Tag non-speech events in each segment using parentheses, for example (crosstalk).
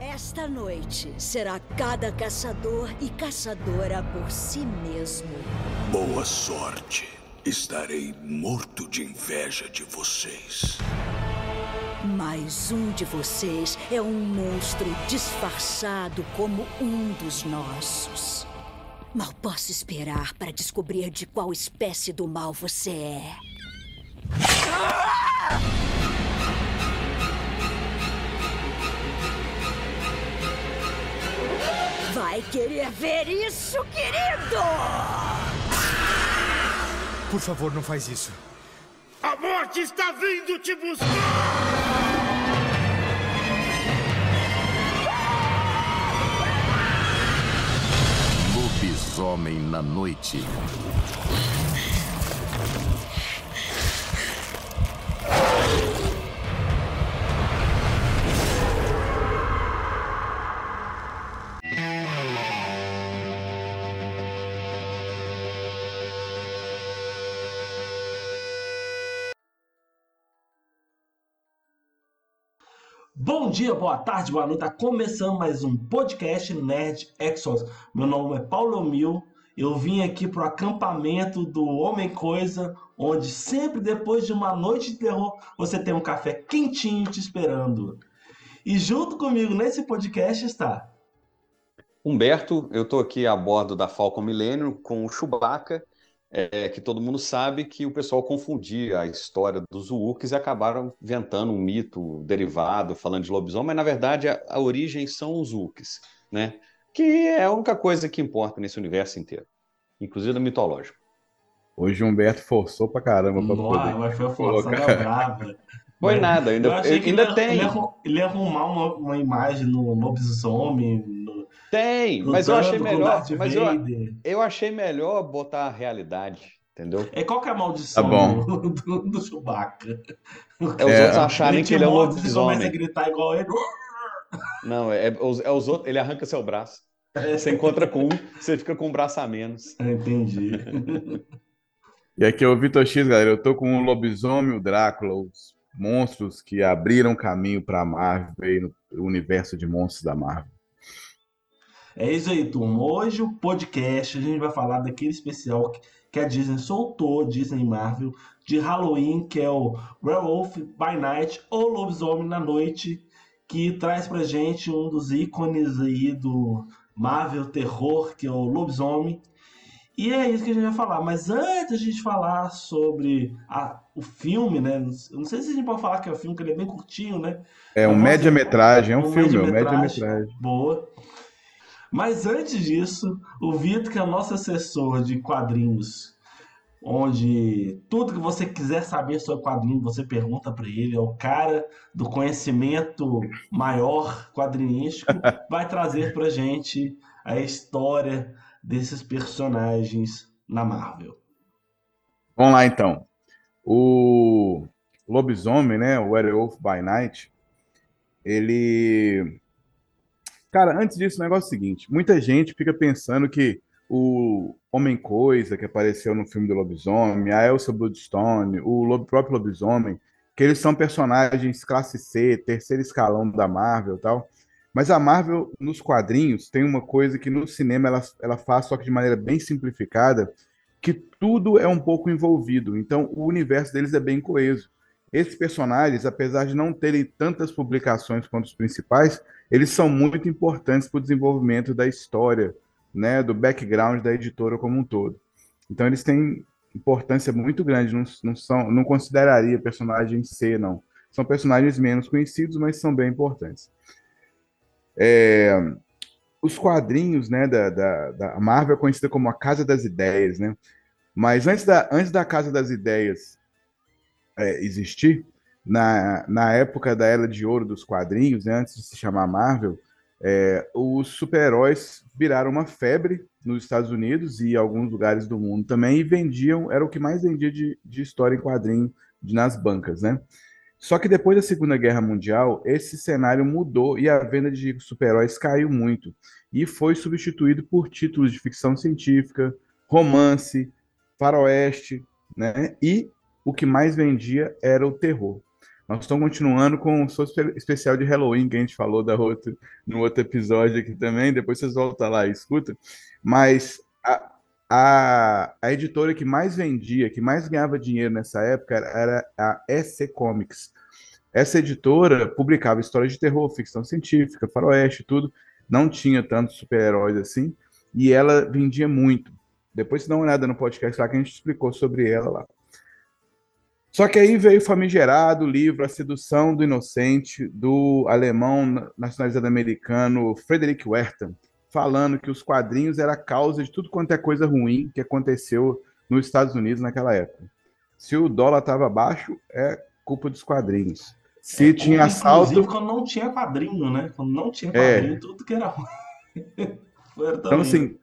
Esta noite será cada caçador e caçadora por si mesmo. Boa sorte. Estarei morto de inveja de vocês. Mais um de vocês é um monstro disfarçado como um dos nossos. Mal posso esperar para descobrir de qual espécie do mal você é. Vai querer ver isso, querido? Por favor, não faz isso. A morte está vindo te buscar! Lobisomem na noite. Bom dia, boa tarde, boa noite. Tá começando mais um podcast Nerd Exos. Meu nome é Paulo Mil. Eu vim aqui pro acampamento do Homem Coisa, onde sempre depois de uma noite de terror você tem um café quentinho te esperando. E junto comigo nesse podcast está Humberto, eu estou aqui a bordo da Falcon Millennium com o Chewbacca, é, que todo mundo sabe que o pessoal confundia a história dos Wookies e acabaram inventando um mito derivado, falando de lobisomem, mas na verdade a, a origem são os Wookies, né? Que é a única coisa que importa nesse universo inteiro, inclusive do mitológico. Hoje o Humberto forçou pra caramba pra Nossa, poder mas foi colocar. brava. Foi Mas nada, ainda, eu achei que ainda ele ia, tem. Ele arrumar uma, uma imagem no lobisomem, no, Tem, mas eu achei melhor. Mas eu, eu achei melhor botar a realidade, entendeu? É qual que é a maldição Tá bom. do, do, do Chewbacca? É os É, outros acharem que ele é um morre, Você começa a lobisomem. gritar igual ele. Não, é, é os, é os outros, ele arranca seu braço. Você encontra com um, você fica com um braço a menos. Entendi. E aqui é o Vitor X, galera. Eu tô com o lobisomem, o Drácula, os monstros que abriram caminho pra Marvel aí no universo de monstros da Marvel. É isso aí, turma. Hoje o podcast a gente vai falar daquele especial que- que a Disney soltou, Disney Marvel, de Halloween, que é o Werewolf by Night ou Lobisomem na Noite, que traz pra gente um dos ícones aí do Marvel terror, que é o Lobisomem. E é isso que a gente vai falar. Mas antes da gente falar sobre a- o filme, né? Eu não sei se a gente pode falar que é o filme, porque ele é bem curtinho, né? É um nossa, média-metragem, é um um filme, é um média-metragem. média-metragem. Boa. Mas antes disso, o Vitor, que é o nosso assessor de quadrinhos, onde tudo que você quiser saber sobre quadrinhos, você pergunta para ele, é o cara do conhecimento maior quadrinístico, (laughs) vai trazer pra gente a história desses personagens na Marvel. Vamos lá então. O lobisomem, né? O Werewolf by Night, ele. Cara, antes disso, o negócio é o seguinte: muita gente fica pensando que o Homem-Coisa, que apareceu no filme do lobisomem, a Elsa Bloodstone, o próprio lobisomem, que eles são personagens classe C, terceiro escalão da Marvel e tal. Mas a Marvel, nos quadrinhos, tem uma coisa que no cinema ela, ela faz, só que de maneira bem simplificada, que tudo é um pouco envolvido. Então, o universo deles é bem coeso. Esses personagens, apesar de não terem tantas publicações quanto os principais, eles são muito importantes para o desenvolvimento da história, né, do background da editora como um todo. Então, eles têm importância muito grande. Não, não são, não consideraria personagens C, não. São personagens menos conhecidos, mas são bem importantes. É, os quadrinhos, né, da, da, da Marvel é conhecida como a Casa das Ideias, né? Mas antes da, antes da Casa das Ideias é, existir, na, na época da Era de Ouro dos quadrinhos, né, antes de se chamar Marvel, é, os super-heróis viraram uma febre nos Estados Unidos e alguns lugares do mundo também, e vendiam, era o que mais vendia de, de história em quadrinho de, nas bancas, né? Só que depois da Segunda Guerra Mundial, esse cenário mudou e a venda de super-heróis caiu muito e foi substituído por títulos de ficção científica, romance, faroeste, né? E o que mais vendia era o terror. Nós estamos continuando com o especial de Halloween que a gente falou da outra, no outro episódio aqui também. Depois vocês voltam lá e escutam. Mas a, a, a editora que mais vendia, que mais ganhava dinheiro nessa época era a EC Comics. Essa editora publicava histórias de terror, ficção científica, faroeste, tudo. Não tinha tantos super-heróis assim. E ela vendia muito. Depois você dá uma olhada no podcast lá que a gente explicou sobre ela lá. Só que aí veio o famigerado livro A Sedução do Inocente, do alemão nacionalizado americano Frederick Werther, falando que os quadrinhos era a causa de tudo quanto é coisa ruim que aconteceu nos Estados Unidos naquela época. Se o dólar estava baixo, é culpa dos quadrinhos. Se é, tinha assalto. Quando não tinha quadrinho, né? Quando não tinha é. quadrinho, é. tudo que era ruim. (laughs) então, assim,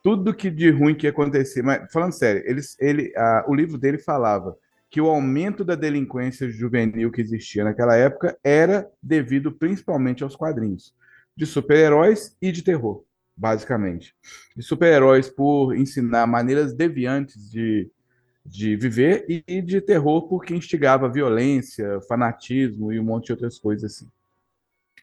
tudo que de ruim que ia acontecer. Mas, falando sério, eles, ele, a, o livro dele falava que o aumento da delinquência juvenil que existia naquela época era devido principalmente aos quadrinhos de super-heróis e de terror, basicamente. De super-heróis por ensinar maneiras deviantes de, de viver e de terror porque instigava violência, fanatismo e um monte de outras coisas assim.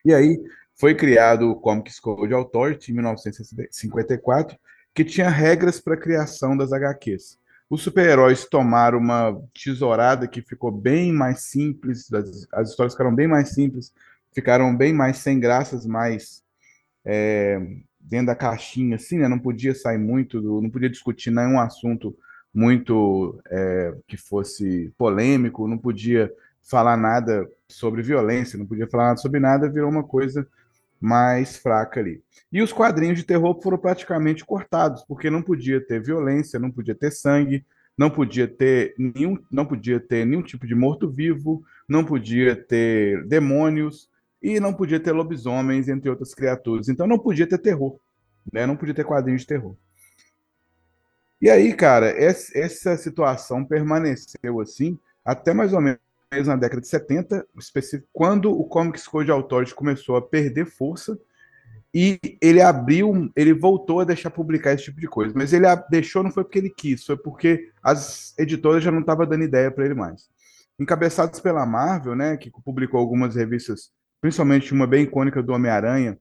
E aí foi criado o Comics Code Authority em 1954, que tinha regras para a criação das HQs. Os super-heróis tomaram uma tesourada que ficou bem mais simples, as, as, histórias ficaram bem mais simples, ficaram bem mais sem graças, mais é, dentro da caixinha, assim, né? Não podia sair muito, do, não podia discutir nenhum assunto muito é, que fosse polêmico, não podia falar nada sobre violência, não podia falar nada sobre nada, virou uma coisa mais fraca ali. E os quadrinhos de terror foram praticamente cortados, porque não podia ter violência, não podia ter sangue, não podia ter nenhum, não podia ter nenhum tipo de morto-vivo, não podia ter demônios e não podia ter lobisomens, entre outras criaturas. Então não podia ter terror, né? Não podia ter quadrinhos de terror. E aí, cara, essa situação permaneceu assim até mais ou menos na década de 70, quando o Comics Code Authority começou a perder força e ele abriu, ele voltou a deixar publicar esse tipo de coisa. Mas ele deixou não foi porque ele quis, foi porque as editoras já não estavam dando ideia para ele mais. Encabeçados pela Marvel, né, que publicou algumas revistas, principalmente uma bem icônica do Homem-Aranha,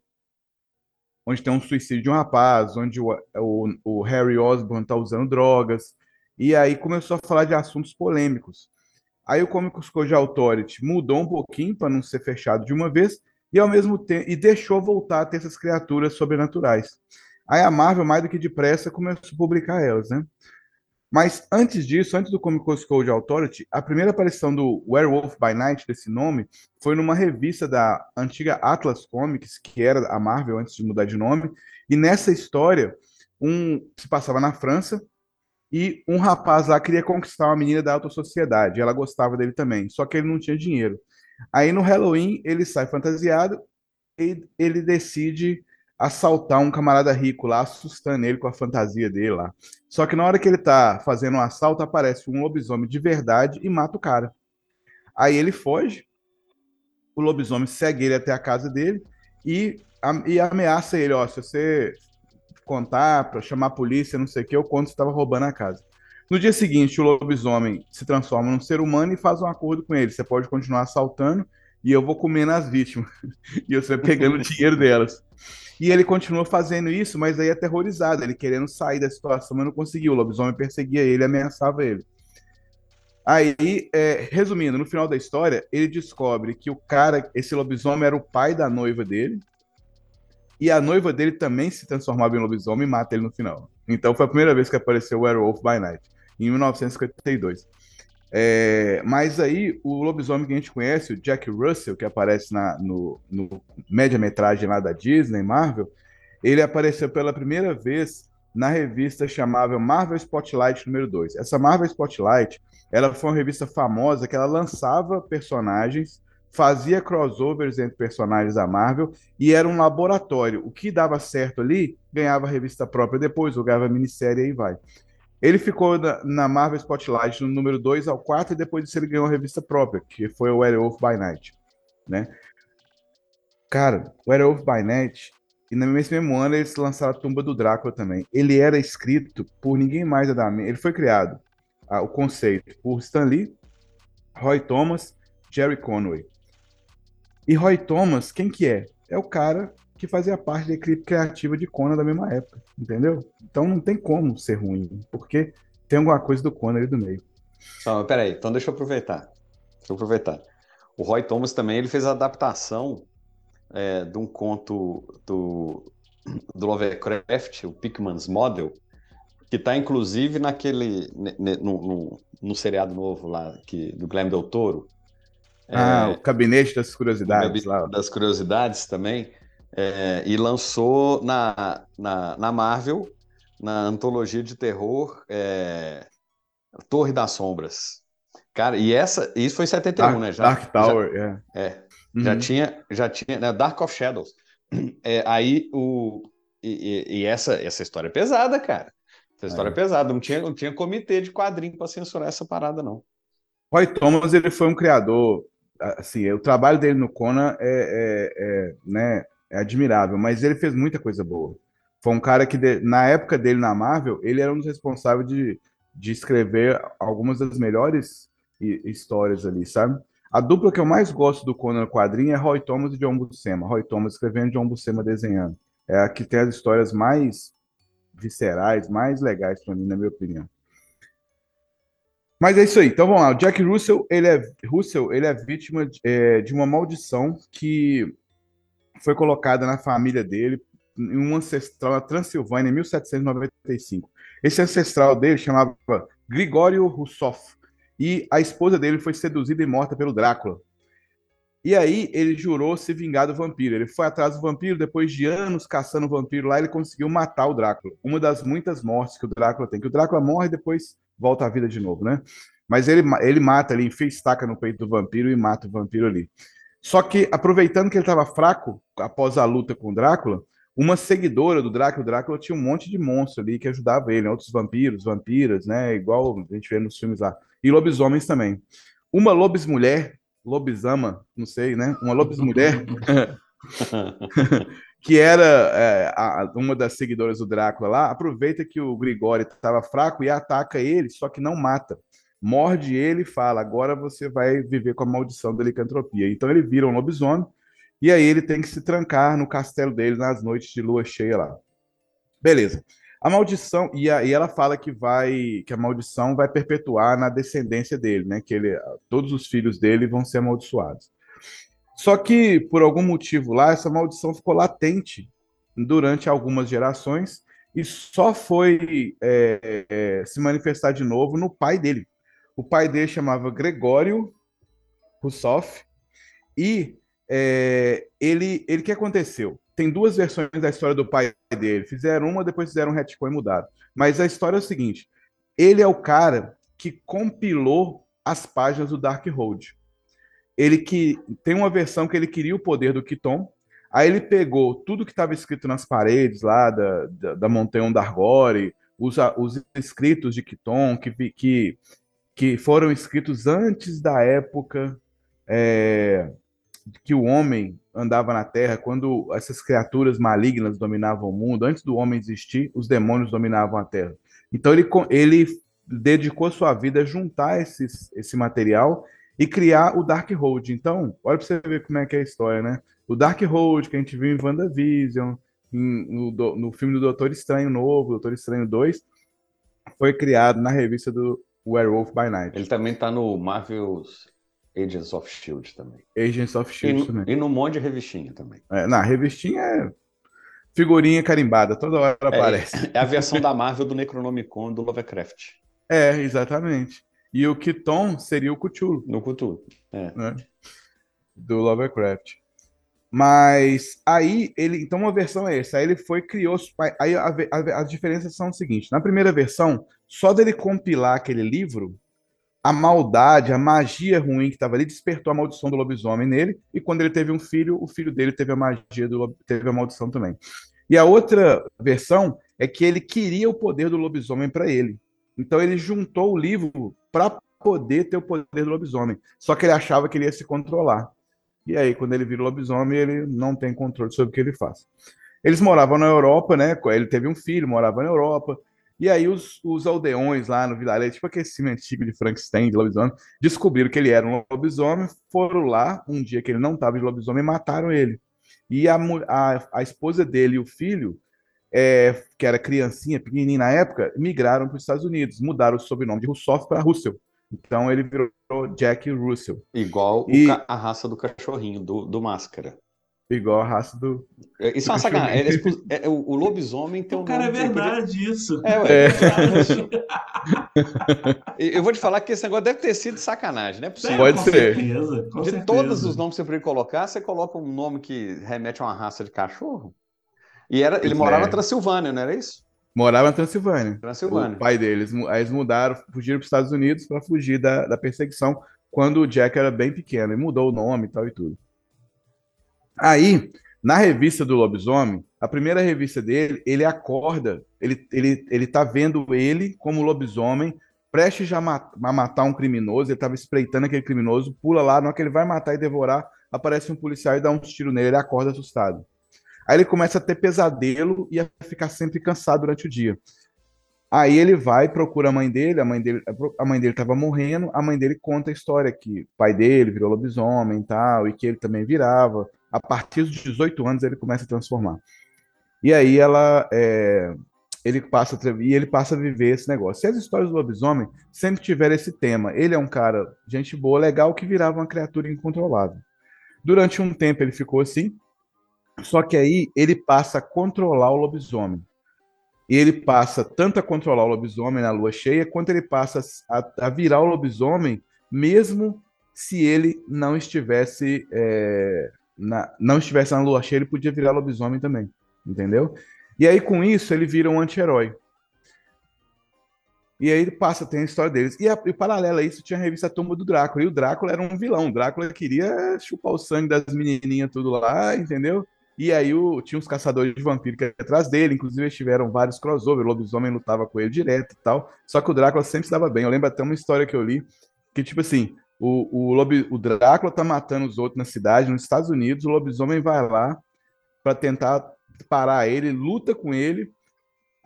onde tem um suicídio de um rapaz, onde o, o, o Harry Osborn está usando drogas, e aí começou a falar de assuntos polêmicos. Aí o Comics Code Authority mudou um pouquinho para não ser fechado de uma vez e ao mesmo tempo e deixou voltar a ter essas criaturas sobrenaturais. Aí a Marvel mais do que depressa começou a publicar elas, né? Mas antes disso, antes do Comics Code Authority, a primeira aparição do Werewolf by Night, desse nome, foi numa revista da antiga Atlas Comics, que era a Marvel antes de mudar de nome. E nessa história, um se passava na França, e um rapaz lá queria conquistar uma menina da alta sociedade. Ela gostava dele também, só que ele não tinha dinheiro. Aí no Halloween ele sai fantasiado e ele decide assaltar um camarada rico lá, assustando ele com a fantasia dele lá. Só que na hora que ele tá fazendo um assalto, aparece um lobisomem de verdade e mata o cara. Aí ele foge, o lobisomem segue ele até a casa dele e, e ameaça ele: ó, se você contar, para chamar a polícia, não sei o que, eu conto estava roubando a casa. No dia seguinte, o lobisomem se transforma num ser humano e faz um acordo com ele. Você pode continuar assaltando e eu vou comendo as vítimas. (laughs) e você vai pegando o dinheiro delas. E ele continua fazendo isso, mas aí aterrorizado, ele querendo sair da situação, mas não conseguiu. O lobisomem perseguia ele, ameaçava ele. Aí, é, resumindo, no final da história, ele descobre que o cara, esse lobisomem era o pai da noiva dele, e a noiva dele também se transformava em lobisomem e mata ele no final. Então foi a primeira vez que apareceu o Werewolf by Night, em 1952. É, mas aí, o lobisomem que a gente conhece, o Jack Russell, que aparece na, no, no média-metragem lá da Disney, Marvel, ele apareceu pela primeira vez na revista chamada Marvel Spotlight número 2. Essa Marvel Spotlight ela foi uma revista famosa que ela lançava personagens, fazia crossovers entre personagens da Marvel e era um laboratório. O que dava certo ali, ganhava revista própria depois, ganhava minissérie e aí vai. Ele ficou na, na, Marvel Spotlight no número 2 ao 4 e depois disso ele ganhou uma revista própria, que foi o Werewolf by Night, né? Cara, Werewolf by Night, e nesse mesmo ano eles lançaram a Tumba do Drácula também. Ele era escrito por ninguém mais da Ele foi criado, ah, o conceito, por Stan Lee, Roy Thomas, Jerry Conway. E Roy Thomas, quem que é? É o cara que fazia parte da equipe criativa de Conan da mesma época, entendeu? Então não tem como ser ruim, porque tem alguma coisa do Conan ali do meio. Não, peraí, então deixa eu aproveitar. Deixa eu aproveitar. O Roy Thomas também ele fez a adaptação é, de um conto do, do Lovecraft, o Pickman's Model, que está inclusive naquele no, no, no, seriado novo lá que, do Guilherme Del Toro. Ah, é, o Gabinete das Curiosidades. Lá. Das Curiosidades também. É, e lançou na, na, na, Marvel, na antologia de terror é, Torre das Sombras. Cara, e essa, isso foi em 71, Dark, né? Já, Dark Tower, já, é. é uhum. Já tinha, já tinha, né? Dark of Shadows. É, aí o. E, e, essa, essa história é pesada, cara. Essa história é, é pesada. Não tinha, não tinha comitê de quadrinho para censurar essa parada, não. Roy Thomas, ele foi um criador. Assim, o trabalho dele no Conan é, é, é né, é admirável, mas ele fez muita coisa boa. Foi um cara que, na época dele na Marvel, ele era um dos responsáveis de, de escrever algumas das melhores histórias ali, sabe? A dupla que eu mais gosto do Conan quadrinho é Roy Thomas e John Buscema. Roy Thomas escrevendo, John Buscema desenhando. É a que tem as histórias mais viscerais, mais legais para mim, na minha opinião. Mas é isso aí. Então vamos lá. O Jack Russell, ele é, Russell, ele é vítima de, é, de uma maldição que foi colocada na família dele em um ancestral na Transilvânia em 1795. Esse ancestral dele chamava Grigório Russoff e a esposa dele foi seduzida e morta pelo Drácula. E aí ele jurou se vingar do vampiro. Ele foi atrás do vampiro, depois de anos caçando o vampiro lá, ele conseguiu matar o Drácula. Uma das muitas mortes que o Drácula tem. Que o Drácula morre depois volta à vida de novo, né? Mas ele, ele mata, ele enfia estaca no peito do vampiro e mata o vampiro ali. Só que, aproveitando que ele estava fraco após a luta com o Drácula, uma seguidora do Drácula, o Drácula tinha um monte de monstro ali que ajudava ele, né? outros vampiros, vampiras, né? Igual a gente vê nos filmes lá. E lobisomens também. Uma lobismulher, lobisama, não sei, né? Uma lobismulher, (laughs) (laughs) que era é, a, uma das seguidoras do Drácula lá, aproveita que o Grigório estava fraco e ataca ele, só que não mata morde ele e fala: agora você vai viver com a maldição da licantropia. Então ele vira um lobisomem e aí ele tem que se trancar no castelo dele nas noites de lua cheia lá. Beleza. A maldição e, a, e ela fala que vai que a maldição vai perpetuar na descendência dele, né? Que ele, todos os filhos dele vão ser amaldiçoados. Só que por algum motivo lá essa maldição ficou latente durante algumas gerações e só foi é, é, se manifestar de novo no pai dele, o pai dele chamava Gregório Russoff. E é, ele, ele, que aconteceu? Tem duas versões da história do pai dele. Fizeram uma, depois fizeram um retcon e mudaram. Mas a história é o seguinte: ele é o cara que compilou as páginas do Dark Road. Ele que tem uma versão que ele queria o poder do Kiton. Aí ele pegou tudo que estava escrito nas paredes lá da, da, da Montanha Dargore, os, os escritos de Kiton, que, que que foram escritos antes da época é, que o homem andava na Terra, quando essas criaturas malignas dominavam o mundo, antes do homem existir, os demônios dominavam a Terra. Então ele, ele dedicou sua vida a juntar esses, esse material e criar o Dark Road. Então, olha para você ver como é que é a história, né? O Dark Road que a gente viu em WandaVision, em, no, no filme do Doutor Estranho novo, Doutor Estranho 2, foi criado na revista do Werewolf by Night. Ele também tá no Marvel's Agents of Shield também. Agents of Shield e, também. E no monte de revistinha também. É, na revistinha é figurinha carimbada, toda hora é, aparece. É a versão da Marvel do Necronomicon do Lovecraft. É, exatamente. E o Kiton seria o Cthulhu. No Cthulhu, é. Né? Do Lovecraft. Mas aí ele, então uma versão é essa. Aí ele foi criou, aí a, a, as diferenças são o seguinte: na primeira versão, só dele compilar aquele livro, a maldade, a magia ruim que estava ali despertou a maldição do lobisomem nele, e quando ele teve um filho, o filho dele teve a magia do teve a maldição também. E a outra versão é que ele queria o poder do lobisomem para ele. Então ele juntou o livro para poder ter o poder do lobisomem. Só que ele achava que ele ia se controlar. E aí, quando ele vira lobisomem, ele não tem controle sobre o que ele faz. Eles moravam na Europa, né? Ele teve um filho, morava na Europa. E aí os, os aldeões lá no vilarejo, tipo aquele antigo de Frankenstein, de lobisomem, descobriram que ele era um lobisomem, foram lá, um dia que ele não estava de lobisomem, e mataram ele. E a, a, a esposa dele e o filho, é, que era criancinha, pequenininha na época, migraram para os Estados Unidos, mudaram o sobrenome de Russoff para Russell. Então ele virou Jack Russell. Igual E- o ca- a raça do cachorrinho, do, do máscara. Igual a raça do. É, Isso é uma sacanagem. É (laughs) é- o, o lobisomem tem um Cara, é verdade isso. É, ué. É. (laughs) E Eu vou te falar que esse negócio deve ter sido sacanagem, não é possível. Pode com ser. Certeza, com De certeza. todos os nomes que você poderia colocar, você coloca um nome que remete a uma raça de cachorro? E era, ele Pois morava é. na Transilvânia, não era isso? Morava na Transilvânia. Transilvânia. O pai deles. Aí eles mudaram, fugiram para os Estados Unidos para fugir da, da perseguição quando o Jack era bem pequeno. E mudou o nome e tal e tudo. Aí, na revista do lobisomem, a primeira revista dele, ele acorda, ele, ele, ele tá vendo ele como lobisomem, prestes a, ma- a matar um criminoso, ele estava espreitando aquele criminoso, pula lá, na hora que ele vai matar e devorar, aparece um policial e dá um tiro nele, ele acorda assustado. Aí ele começa a ter pesadelo e a ficar sempre cansado durante o dia. Aí ele vai, procura a mãe dele, a mãe dele a mãe dele estava morrendo, a mãe dele conta a história que o pai dele virou lobisomem e tal, e que ele também virava. A partir dos 18 anos ele começa a transformar. E aí ela é, ele passa e ele passa a viver esse negócio. E as histórias do lobisomem sempre tiveram esse tema. Ele é um cara, gente boa, legal, que virava uma criatura incontrolável. Durante um tempo ele ficou assim, só que aí ele passa a controlar o lobisomem. E ele passa tanto a controlar o lobisomem na lua cheia, quanto ele passa a, a virar o lobisomem, mesmo se ele não estivesse é, na, não estivesse na lua cheia, ele podia virar lobisomem também, entendeu? E aí com isso ele vira um anti-herói. E aí ele passa, tem a história deles. E, a, e paralelo a isso tinha a revista Tumba do Drácula. E o Drácula era um vilão. O Drácula queria chupar o sangue das menininhas tudo lá, entendeu? E aí o, tinha uns caçadores de vampiro que atrás dele, inclusive eles tiveram vários crossover, o lobisomem lutava com ele direto e tal. Só que o Drácula sempre se dava bem. Eu lembro até uma história que eu li, que tipo assim, o, o, lobi, o Drácula tá matando os outros na cidade, nos Estados Unidos, o lobisomem vai lá para tentar parar ele, luta com ele.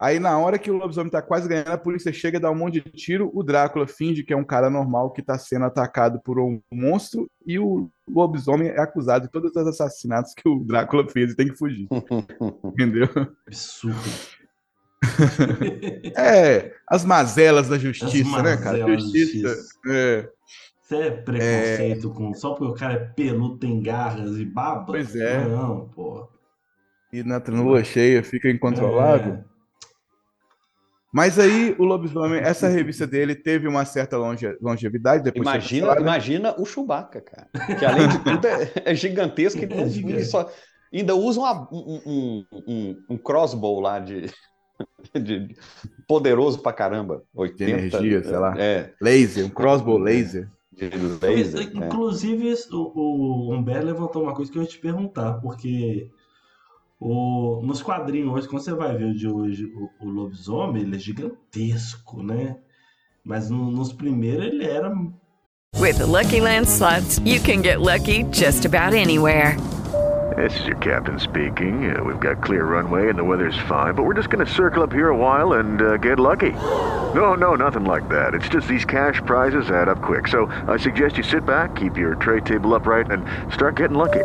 Aí na hora que o lobisomem tá quase ganhando, a polícia chega, dá um monte de tiro, o Drácula finge que é um cara normal que tá sendo atacado por um monstro e o lobisomem é acusado de todos os assassinatos que o Drácula fez e tem que fugir. (laughs) Entendeu? Absurdo. É, as mazelas da justiça, As né, cara? mazelas Justiça. justiça. É, Isso é preconceito com. Só porque o cara é peludo, tem garras e baba? Pois é. Não, pô. e na na lua cheia fica incontrolável. É. Mas aí o lobisomem, essa revista dele teve uma certa longe- longevidade depois de Imagina, imagina o Chewbacca, cara. Que além de tudo é, é gigantesco e É gigante. só- ainda usa uma- um, um, um, crossbow lá de, (laughs) de- poderoso pra caramba. 80, energia, sei lá. É, Laser, um crossbow laser. de laser. é. Inclusive, o, o Humberto levantou uma coisa que eu ia te perguntar, porque o, nos quadrinhos hoje, quando você vai ver o de hoje, o, o lobisomem, ele é gigantesco, né? Mas no- nos primeiros ele era. With the Lucky Land slots, you can get lucky just about anywhere. This is your captain speaking. Uh, we've got clear runway and the weather's fine, but we're just going to circle up here a while and uh, get lucky. No, no, nothing like that. It's just these cash prizes add up quick. So I suggest you sit back, keep your tray table upright, and start getting lucky.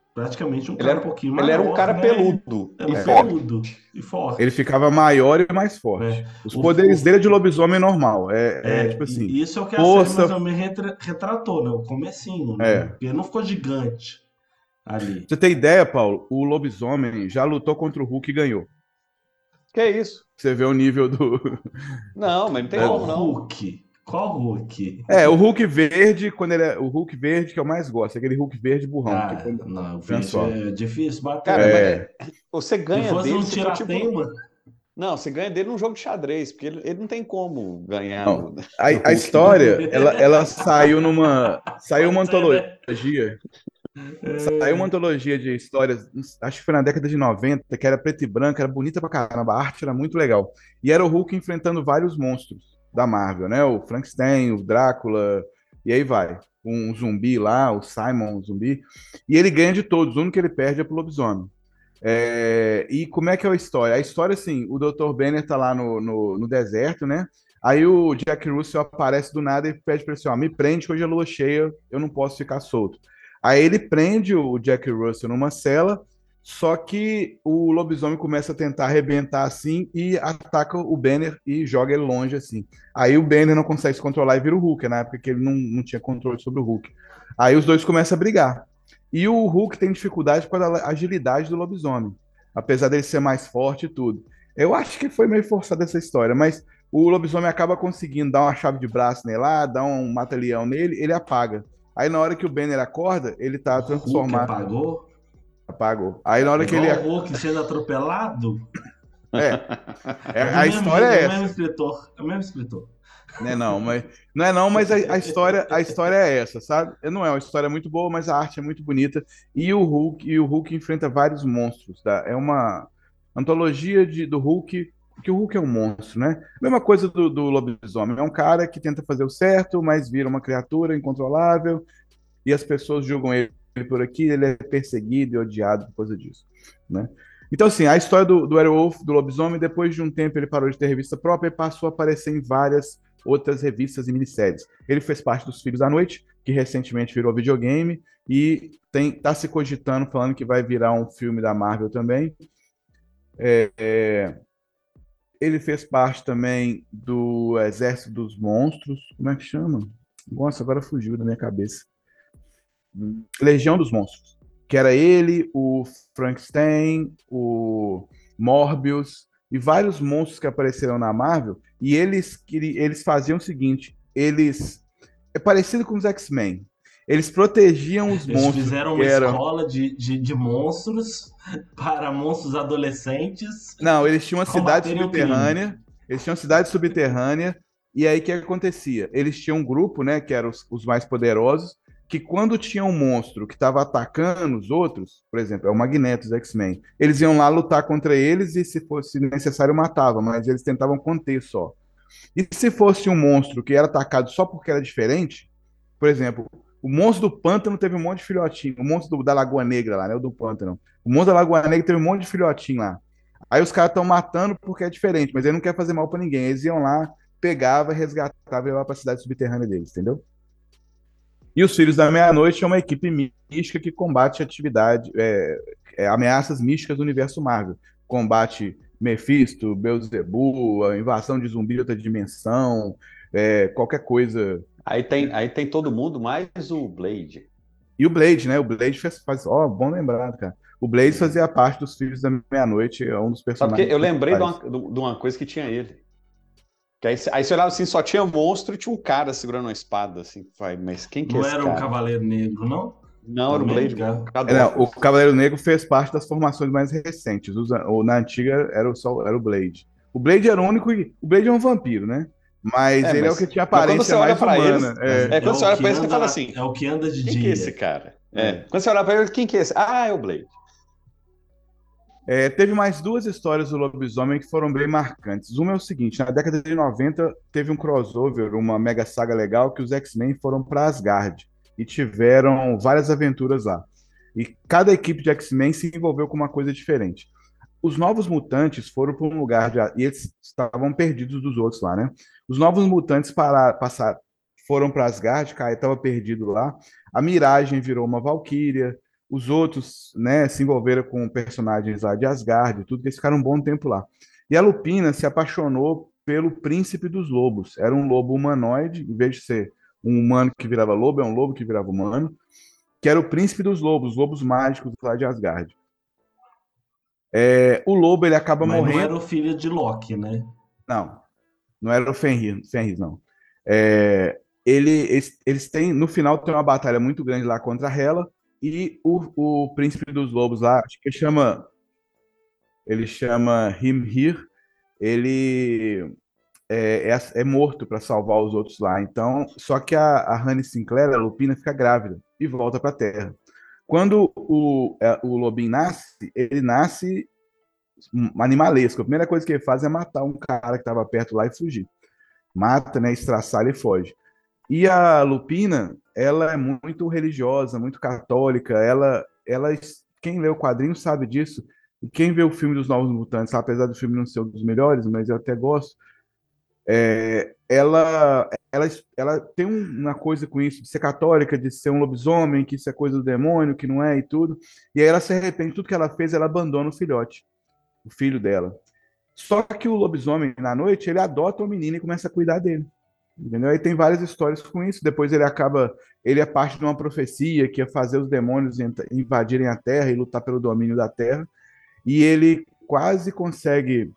Praticamente um Ele cara era, um pouquinho ele maior. era um cara né? peludo Era e forte. peludo e forte. Ele ficava maior e mais forte. É. Os O- poderes dele é de lobisomem normal. É, é, É, tipo assim. e isso é o que a força- série mais ou menos retra- retratou, né? O comecinho, né? É. Ele não ficou gigante ali. Você ter ideia, Paulo, o lobisomem já lutou contra o Hulk e ganhou. Que isso? Você vê o nível do. Não, mas não tem É. Como não. Hulk? Qual Hulk? É, o Hulk verde, quando ele é. O Hulk verde que eu mais gosto, aquele Hulk verde burrão. Ah, que quando- não, o verde é difícil bater. Cara, É. mas você Se ganha fosse dele. um for tipo- tiratema, Não, você ganha dele num jogo de xadrez, porque ele, ele não tem como ganhar. Não. A, a (laughs) história, ela, ela saiu numa. Saiu uma antologia. Saiu uma antologia de histórias, acho que foi na década de 90, que era preto e branco, era bonita pra caramba, a arte era muito legal. E era o Hulk enfrentando vários monstros da Marvel, né? O Frankenstein, o Drácula, e aí vai. Um zumbi lá, o Simon, o zumbi. E ele ganha de todos, o único que ele perde é pro lobisomem. É, e como é que é a história? A história, assim, o Dr. Banner tá lá no, no, no deserto, né? Aí o Jack Russell aparece do nada e pede pra ele assim, ó, me prende que hoje é lua cheia, eu não posso ficar solto. Aí ele prende o Jack Russell numa cela, só que o lobisomem começa a tentar arrebentar assim e ataca o Banner e joga ele longe assim. Aí o Banner não consegue se controlar e vira o Hulk, na época que ele não, não tinha controle sobre o Hulk. Aí os dois começam a brigar. E o Hulk tem dificuldade com a agilidade do lobisomem, apesar dele ser mais forte e tudo. Eu acho que foi meio forçada essa história, mas o lobisomem acaba conseguindo dar uma chave de braço nele lá, dar um mata-leão nele, ele apaga. Aí na hora que o Banner acorda, ele tá Hulk transformado. apagou. Apagou. Aí na hora que ele. o Hulk sendo atropelado. (laughs) É. É, o a mesmo história jeito, é o mesmo essa. escritor. É o mesmo escritor. Né, não, mas não é não, mas a, a história, a história é essa, sabe? Não é uma história muito boa, mas a arte é muito bonita e o Hulk e o Hulk enfrenta vários monstros, tá? É uma antologia de, do Hulk, que o Hulk é um monstro, né? Mesma coisa do, do lobisomem, é um cara que tenta fazer o certo, mas vira uma criatura incontrolável e as pessoas julgam ele por aqui, ele é perseguido e odiado por causa disso, né? Então, assim, a história do, do Werewolf, do lobisomem, depois de um tempo ele parou de ter revista própria e passou a aparecer em várias outras revistas e minisséries. Ele fez parte dos Filhos da Noite, que recentemente virou videogame, e tem, tá se cogitando, falando que vai virar um filme da Marvel também. É, é, ele fez parte também do Exército dos Monstros, como é que chama? Nossa, agora fugiu da minha cabeça. Legião dos Monstros, que era ele, o Frankenstein, o Morbius e vários monstros que apareceram na Marvel, e eles, eles faziam o seguinte, eles... É parecido com os X-Men. Eles protegiam os Eles monstros fizeram que uma eram... escola de, de, de monstros (laughs) para monstros adolescentes. Não, eles tinham uma (laughs) cidade subterrânea. Eles tinham uma cidade subterrânea. E aí o que acontecia? Eles tinham um grupo, né, que eram os, os mais poderosos, que quando tinha um monstro que estava atacando os outros, por exemplo, é o Magneto dos X-Men, eles iam lá lutar contra eles e, se fosse necessário, matavam, mas eles tentavam conter só. E se fosse um monstro que era atacado só porque era diferente, por exemplo, o monstro do pântano teve um monte de filhotinho, o monstro do- da Lagoa Negra lá, né, o do pântano. O monstro da Lagoa Negra teve um monte de filhotinho lá. Aí os caras estão matando porque é diferente, mas ele não quer fazer mal pra ninguém. Eles iam lá, pegava, resgatava e levava pra cidade subterrânea deles, entendeu? E os Filhos da Meia-Noite é uma equipe mística que combate atividade, é, é, ameaças místicas do universo Marvel. Combate Mephisto, Beelzebub, a invasão de zumbi de outra dimensão, é, qualquer coisa. Aí tem, aí tem todo mundo, mais o Blade. E o Blade, né? O Blade fez, faz, ó, bom lembrado, cara. O Blade fazia parte dos Filhos da Meia-Noite, é um dos personagens. porque eu lembrei de uma, de uma coisa que tinha ele. Que aí, aí você olhava assim, só tinha monstro e tinha um cara segurando uma espada, assim. Vai, mas quem que é Não esse era cara? o Cavaleiro Negro, não? Não, era o Blade. É, não, um. o Cavaleiro Negro fez parte das formações mais recentes. Os- ou na antiga era o, só, era o Blade. O Blade era o único. e- O Blade é um vampiro, né? Mas É, ele é mas- o que tinha quando aparência você olha mais humana. eles- é. É, quando você o olha pra ele, você fala assim, É o que anda de Quem dia. que é esse cara? É. É. Quando você olhar pra ele, quem que é esse? Ah, é o Blade. É, teve mais duas histórias do lobisomem que foram bem marcantes. Uma é o seguinte: na década de 90 teve um crossover, uma mega saga legal, que os X-Men foram para Asgard e tiveram várias aventuras lá. E cada equipe de X-Men se envolveu com uma coisa diferente. Os novos mutantes foram para um lugar de, e eles estavam perdidos dos outros lá, né? Os novos mutantes para, passar, foram para Asgard, Kai estava perdido lá. A Miragem virou uma Valkyria. Os outros, né, se envolveram com personagens lá de Asgard, tudo, eles ficaram um bom tempo lá. E a Lupina se apaixonou pelo príncipe dos lobos. Era um lobo humanoide, em vez de ser um humano que virava lobo, é um lobo que virava humano, que era o príncipe dos lobos, lobos mágicos lá de Asgard. É, o lobo ele acaba Mas morrendo. não era o filho de Loki, né? Não, não era o Fenrir, Fenrir não. É, ele, eles, eles têm, no final tem uma batalha muito grande lá contra a Hela e o, o príncipe dos lobos lá, acho que chama, ele chama Himhir, ele é, é, é morto para salvar os outros lá. Então, só que a, a Honey Sinclair, a Lupina, fica grávida e volta para a Terra. Quando o, é, o Lobin nasce, ele nasce animalesco. A primeira coisa que ele faz é matar um cara que estava perto lá e fugir. Mata, né, estraçalha e foge. E a Lupina, ela é muito religiosa, muito católica. Ela, ela, quem lê o quadrinho sabe disso. E quem vê o filme dos Novos Mutantes, apesar do filme não ser um dos melhores, mas eu até gosto, é, ela, ela, ela tem uma coisa com isso, de ser católica, de ser um lobisomem, que isso é coisa do demônio, que não é e tudo. E aí ela se arrepende, tudo que ela fez, ela abandona o filhote, o filho dela. Só que o lobisomem, na noite, ele adota o menino e começa a cuidar dele. Entendeu? Aí tem várias histórias com isso. Depois ele acaba. Ele é parte de uma profecia que ia fazer os demônios invadirem a Terra e lutar pelo domínio da Terra. E ele quase consegue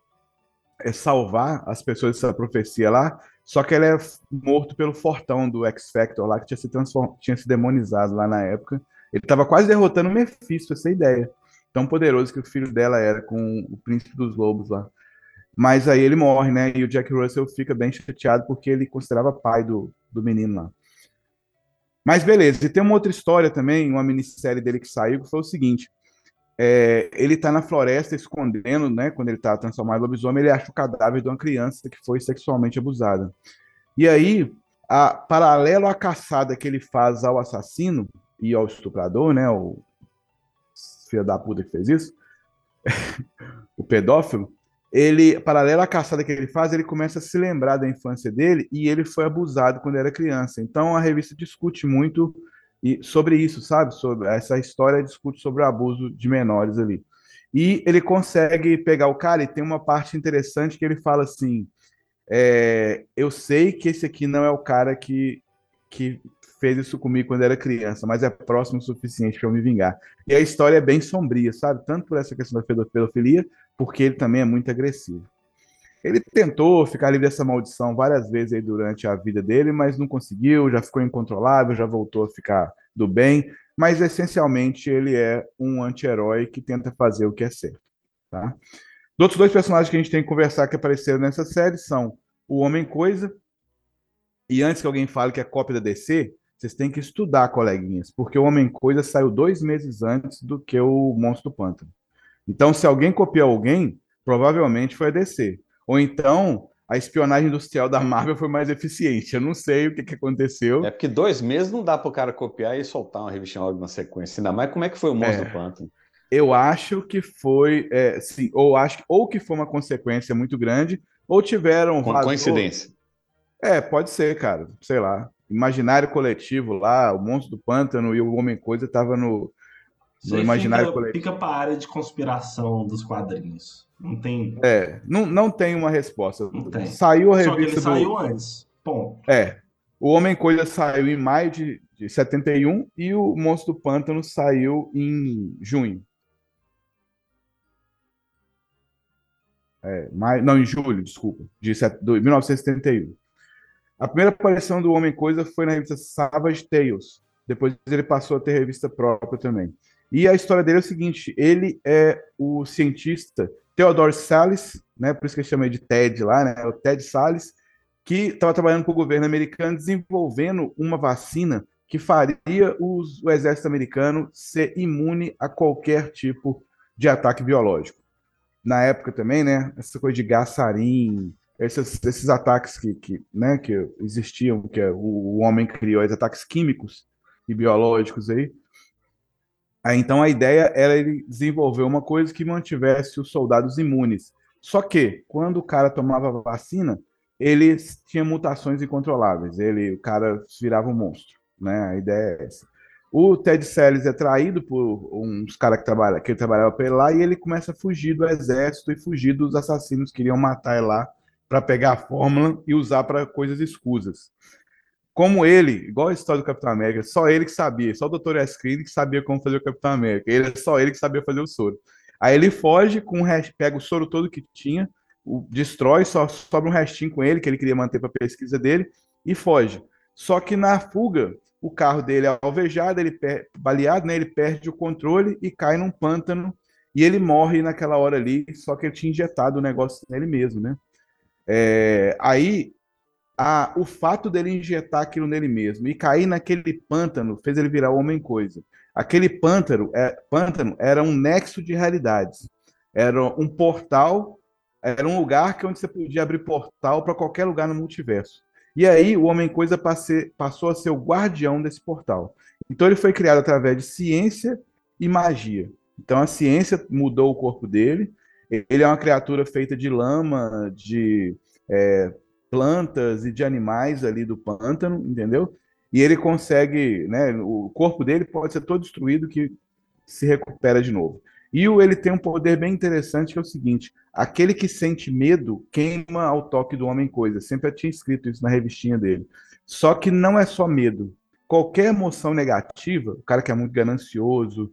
é, salvar as pessoas dessa profecia lá, só que ele é morto pelo fortão do X Factor lá, que tinha se, transform... tinha se demonizado lá na época. Ele estava quase derrotando o Mephisto, essa ideia. Tão poderoso que o filho dela era com o príncipe dos lobos lá. Mas aí ele morre, né? E o Jack Russell fica bem chateado porque ele considerava pai do, do menino lá. Mas beleza, e tem uma outra história também, uma minissérie dele que saiu, que foi o seguinte: é, ele está na floresta escondendo, né? Quando ele está transformado em lobisomem, ele acha o cadáver de uma criança que foi sexualmente abusada. E aí, a, paralelo à caçada que ele faz ao assassino e ao estuprador, né? O filho da puta que fez isso, (laughs) o pedófilo, ele, paralelo à caçada que ele faz, ele começa a se lembrar da infância dele e ele foi abusado quando era criança. Então a revista discute muito sobre isso, sabe? Sobre essa história discute sobre o abuso de menores ali. E ele consegue pegar o cara e tem uma parte interessante que ele fala assim: é, eu sei que esse aqui não é o cara que, que fez isso comigo quando era criança, mas é próximo o suficiente para eu me vingar. E a história é bem sombria, sabe? Tanto por essa questão da pedofilia, porque ele também é muito agressivo. Ele tentou ficar livre dessa maldição várias vezes aí durante a vida dele, mas não conseguiu, já ficou incontrolável, já voltou a ficar do bem, mas essencialmente ele é um anti-herói que tenta fazer o que é certo. Tá? Os outros dois personagens que a gente tem que conversar que apareceram nessa série são o Homem-Coisa, e antes que alguém fale que é cópia da DC, vocês têm que estudar, coleguinhas, porque o Homem-Coisa saiu dois meses antes do que o Monstro do Pântano. Então, se alguém copiou alguém, provavelmente foi a DC. Ou então, a espionagem industrial da Marvel foi mais eficiente. Eu não sei o que, que aconteceu. É porque dois meses não dá para o cara copiar e soltar uma revista logo na sequência. Ainda mais como é que foi o Monstro é, do Pântano. Eu acho que foi, é, sim, ou acho ou que foi uma consequência muito grande, ou tiveram. Com coincidência. É, pode ser, cara. Sei lá. Imaginário coletivo lá, o Monstro do Pântano e o Homem Coisa estavam no, no imaginário fica, coletivo. Fica para a área de conspiração dos quadrinhos. Não tem. É, não, não tem uma resposta. Tem. Saiu a revista. Só que ele do... saiu antes. Bom. É. O Homem Coisa saiu em maio de, de 71 e o Monstro do Pântano saiu em junho. É, maio, não, em julho, desculpa, de, de 1971. A primeira aparição do Homem Coisa foi na revista Savage Tales. Depois ele passou a ter revista própria também. E a história dele é o seguinte: ele é o cientista Theodore Salles, né, por isso que chamei de Ted lá, né, o Ted Salles, que estava trabalhando para o governo americano desenvolvendo uma vacina que faria os, o exército americano ser imune a qualquer tipo de ataque biológico. na época também, né? Essa coisa de gás sarin, esses, esses ataques que, que, né, que existiam, que o, o homem criou, esses ataques químicos e biológicos aí. Então a ideia era ele desenvolver uma coisa que mantivesse os soldados imunes. Só que, quando o cara tomava vacina, ele tinha mutações incontroláveis. Ele, o cara virava um monstro, né? A ideia é essa. O Ted Salles é traído por uns caras que, trabalha, que ele trabalhava ele lá e ele começa a fugir do exército e fugir dos assassinos que queriam matar ele lá para pegar a fórmula e usar para coisas escusas. Como ele, igual a história do Capitão América, só ele que sabia, só o Dr. Escreen que sabia como fazer o Capitão América. Ele é só ele que sabia fazer o soro. Aí ele foge com o pega o soro todo que tinha, o, destrói, só sobra um restinho com ele que ele queria manter para pesquisa dele e foge. Só que na fuga, o carro dele é alvejado, ele baleado, né? Ele perde o controle e cai num pântano e ele morre naquela hora ali, só que ele tinha injetado o negócio nele mesmo, né? É, aí a, o fato dele injetar aquilo nele mesmo e cair naquele pântano fez ele virar homem-coisa. Aquele pântano, é, pântano era um nexo de realidades. Era um portal, era um lugar que onde você podia abrir portal para qualquer lugar no multiverso. E aí o Homem-Coisa passou a ser o guardião desse portal. Então ele foi criado através de ciência e magia. Então a ciência mudou o corpo dele. Ele é uma criatura feita de lama, de é, plantas e de animais ali do pântano, entendeu? E ele consegue, né? O corpo dele pode ser todo destruído que se recupera de novo. E o, ele tem um poder bem interessante que é o seguinte: aquele que sente medo queima ao toque do homem coisa. Sempre tinha escrito isso na revistinha dele. Só que não é só medo. Qualquer emoção negativa, o cara que é muito ganancioso,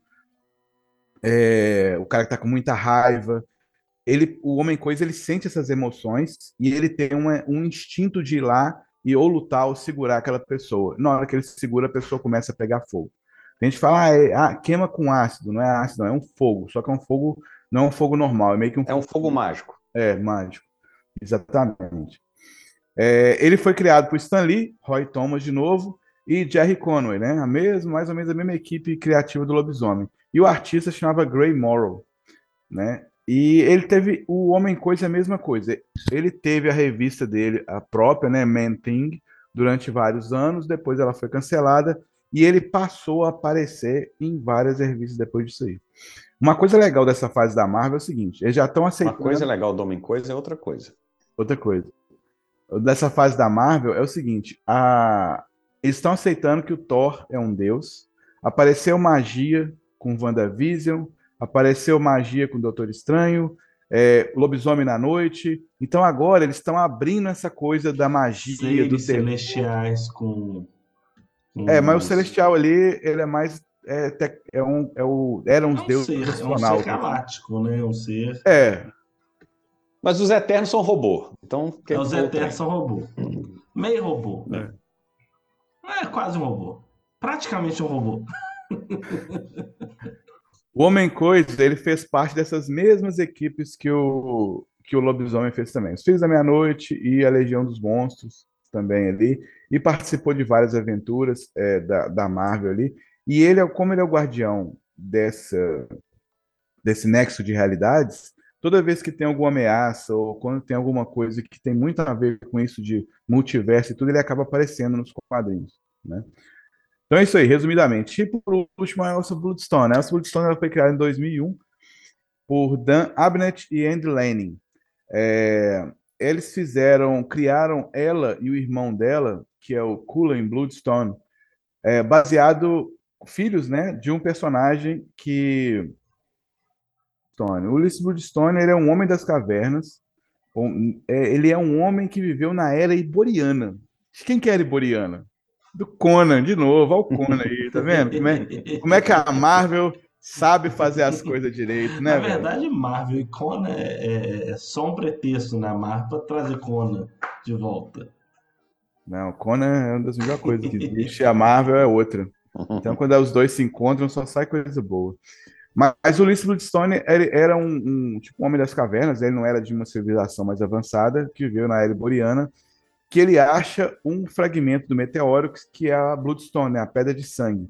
é, o cara que está com muita raiva, ele, o homem coisa, ele sente essas emoções e ele tem uma, um instinto de ir lá e ou lutar ou segurar aquela pessoa. Na hora que ele segura, a pessoa começa a pegar fogo. A gente fala, ah, é, ah, queima com ácido, não é ácido, não, é um fogo. Só que é um fogo, não é um fogo normal, é meio que um. É um fogo mágico. É, mágico. Exatamente. É, ele foi criado por Stan Lee, Roy Thomas de novo, e Jerry Conway, né? A mesma, mais ou menos a mesma equipe criativa do Lobisomem. E o artista chamava Gray Morrow, né? E ele teve o Homem Coisa a mesma coisa. Ele teve a revista dele, a própria, né, Man Thing, durante vários anos. Depois ela foi cancelada e ele passou a aparecer em várias revistas depois disso aí. Uma coisa legal dessa fase da Marvel é o seguinte: eles já estão aceitando. Uma coisa legal do Homem Coisa é outra coisa. Outra coisa. Dessa fase da Marvel é o seguinte: a... eles estão aceitando que o Thor é um deus. Apareceu magia com WandaVision, apareceu magia com o Doutor Estranho, é, Lobisomem na Noite. Então agora eles estão abrindo essa coisa da magia Seres do celestiais com é, mas o Celestial ali, ele é mais. É, é um, é o, era uns é um deuses ser, É um ser galáctico, né? Um ser. É. Mas os Eternos são robô. Então, é, os Eternos são robô. Meio robô. É. é quase um robô. Praticamente um robô. (laughs) o Homem Coisa, ele fez parte dessas mesmas equipes que o, que o Lobisomem fez também. Os Filhos da Meia-Noite e a Legião dos Monstros também ali e participou de várias aventuras é, da, da Marvel ali. E ele, como ele é o guardião dessa, desse nexo de realidades, toda vez que tem alguma ameaça ou quando tem alguma coisa que tem muito a ver com isso de multiverso e tudo, ele acaba aparecendo nos quadrinhos, né? Então é isso aí, resumidamente. E por último, a Elsa Bloodstone. A Elsa Bloodstone ela foi criada em 2001 por Dan Abnett e Andy Lanning. É, eles fizeram, criaram ela e o irmão dela que é o Cullen Bloodstone, é, baseado filhos, né, de um personagem que Stone. O Ulysses Bloodstone ele é um homem das cavernas. Um, é, ele é um homem que viveu na era iboriana. Quem que era iboriana? Do Conan, de novo. Olha o Conan aí, tá vendo? Como é, como é que a Marvel sabe fazer as coisas direito, né? Na verdade, velho? Marvel e Conan é, é, é, só um pretexto na Marvel para trazer Conan de volta. Não, Conan é uma das melhores coisas que existe, a Marvel é outra. Então, quando os dois se encontram, só sai coisa boa. Mas o Ulysses Bloodstone era um, um, tipo um homem das cavernas, ele não era de uma civilização mais avançada, que viveu na era boreana, que ele acha um fragmento do meteoro que é a Bloodstone, a pedra de sangue.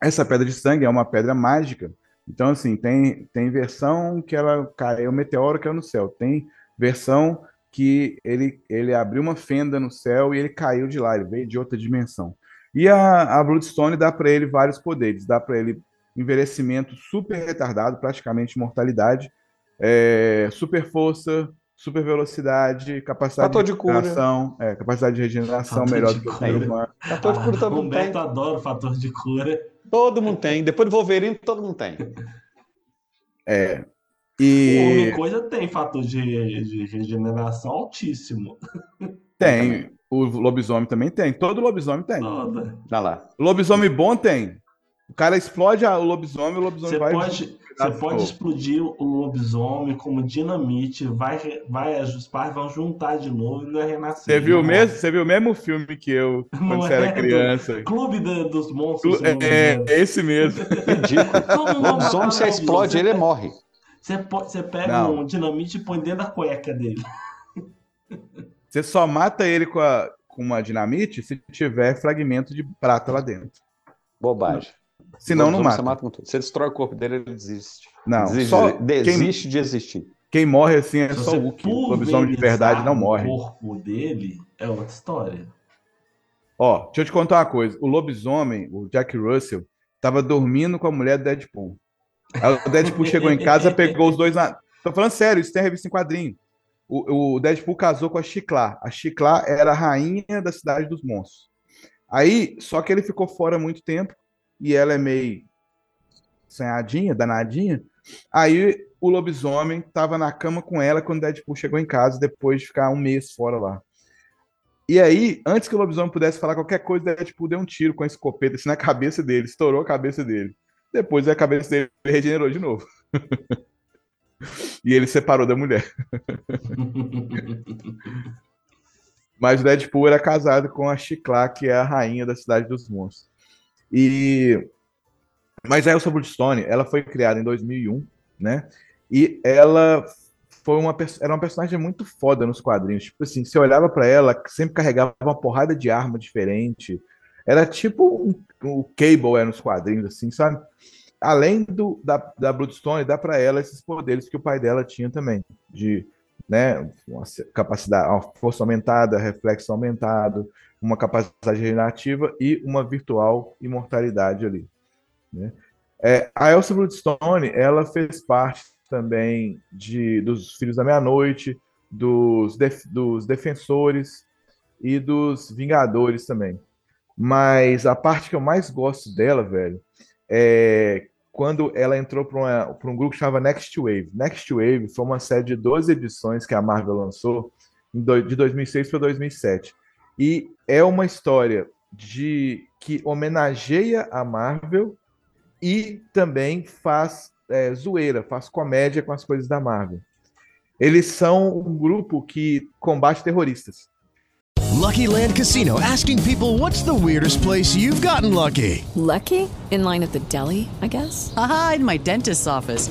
Essa pedra de sangue é uma pedra mágica Então, assim, tem, tem versão que ela caiu, o meteoro no céu. Tem versão que ele, ele abriu uma fenda no céu e ele caiu de lá, ele veio de outra dimensão. E a, a Bloodstone dá para ele vários poderes, dá para ele envelhecimento super retardado, praticamente mortalidade, é, super força, super velocidade, capacidade Fator de de cura. regeneração, é, capacidade de regeneração Fator melhor de do que o humano. Fator de cura todo mundo tem. Humberto adora o fator de cura. Todo mundo tem. Depois do Wolverine, todo mundo tem. É. O E Homem Coisa tem fator de, de regeneração altíssimo. tem. O lobisomem também tem. Todo lobisomem tem. Toda. Olha lá. Lobisomem bom tem. O cara explode a- o lobisomem, o lobisomem Você vai. pode, você pode explodir o lobisomem como dinamite, vai, vai os pais vão juntar de novo e vai renascer. Você viu, o Não mesmo, você viu o mesmo filme que eu (laughs) quando Não você era é do criança? Clube da- dos Monstros. É, se não é, é esse mesmo. (laughs) Ridículo. (laughs) Como não Lobisomem, o explode, ele morre. Você, pode, você pega Não. um dinamite e põe dentro da cueca dele. Você só mata ele com, a- com uma dinamite se tiver fragmento de prata lá dentro. Bobagem. Senão não mata. Você mata com tudo. Você destrói o corpo dele, ele desiste. Não, desiste, só desiste de existir. Quem morre assim é Se só o. O lobisomem de verdade não morre. O corpo dele é outra história. Ó, deixa eu te contar uma coisa. O lobisomem, o Jack Russell, tava dormindo com a mulher do Deadpool. Aí o Deadpool chegou em casa, pegou os dois na. Tô falando sério, isso tem revista em quadrinho. O, o Deadpool casou com a Chiclá. A Chiclá era a rainha da cidade dos monstros. Aí, só que ele ficou fora muito tempo e ela é meio sonhadinha, danadinha. Aí o lobisomem tava na cama com ela quando o Deadpool chegou em casa, depois de ficar um mês fora lá. E aí, antes que o lobisomem pudesse falar qualquer coisa, o Deadpool deu um tiro com a escopeta assim, na cabeça dele, estourou a cabeça dele. Depois a cabeça dele regenerou de novo. (laughs) e ele separou da mulher. (laughs) Mas o Deadpool era casado com a Chiclá, que é a rainha da cidade dos monstros. E mas a Elsa Bloodstone, ela foi criada em 2001, né? E ela foi uma era uma personagem muito foda nos quadrinhos. Tipo assim, você olhava pra ela, sempre carregava uma porrada de arma diferente. Era tipo um, o Cable é nos quadrinhos, assim, sabe? Além do, da, da Bloodstone, dá pra ela esses poderes que o pai dela tinha também, de né, uma capacidade, uma força aumentada, reflexo aumentado, uma capacidade regenerativa e uma virtual imortalidade ali. né? É, a Elsa Bloodstone, ela fez parte também de, dos Filhos da Meia-Noite, dos, def- dos Defensores e dos Vingadores também. Mas a parte que eu mais gosto dela, velho, é quando ela entrou para um grupo que chamava Next Wave. Next Wave foi uma série de 12 edições que a Marvel lançou de 2006 para 2007. E é uma história de que homenageia a Marvel e também faz é, zoeira, faz comédia com as coisas da Marvel. Eles são um grupo que combate terroristas. Lucky Land Casino asking people what's the weirdest place you've gotten lucky? Lucky? In line at the deli, I guess? Aha, in my dentist's office.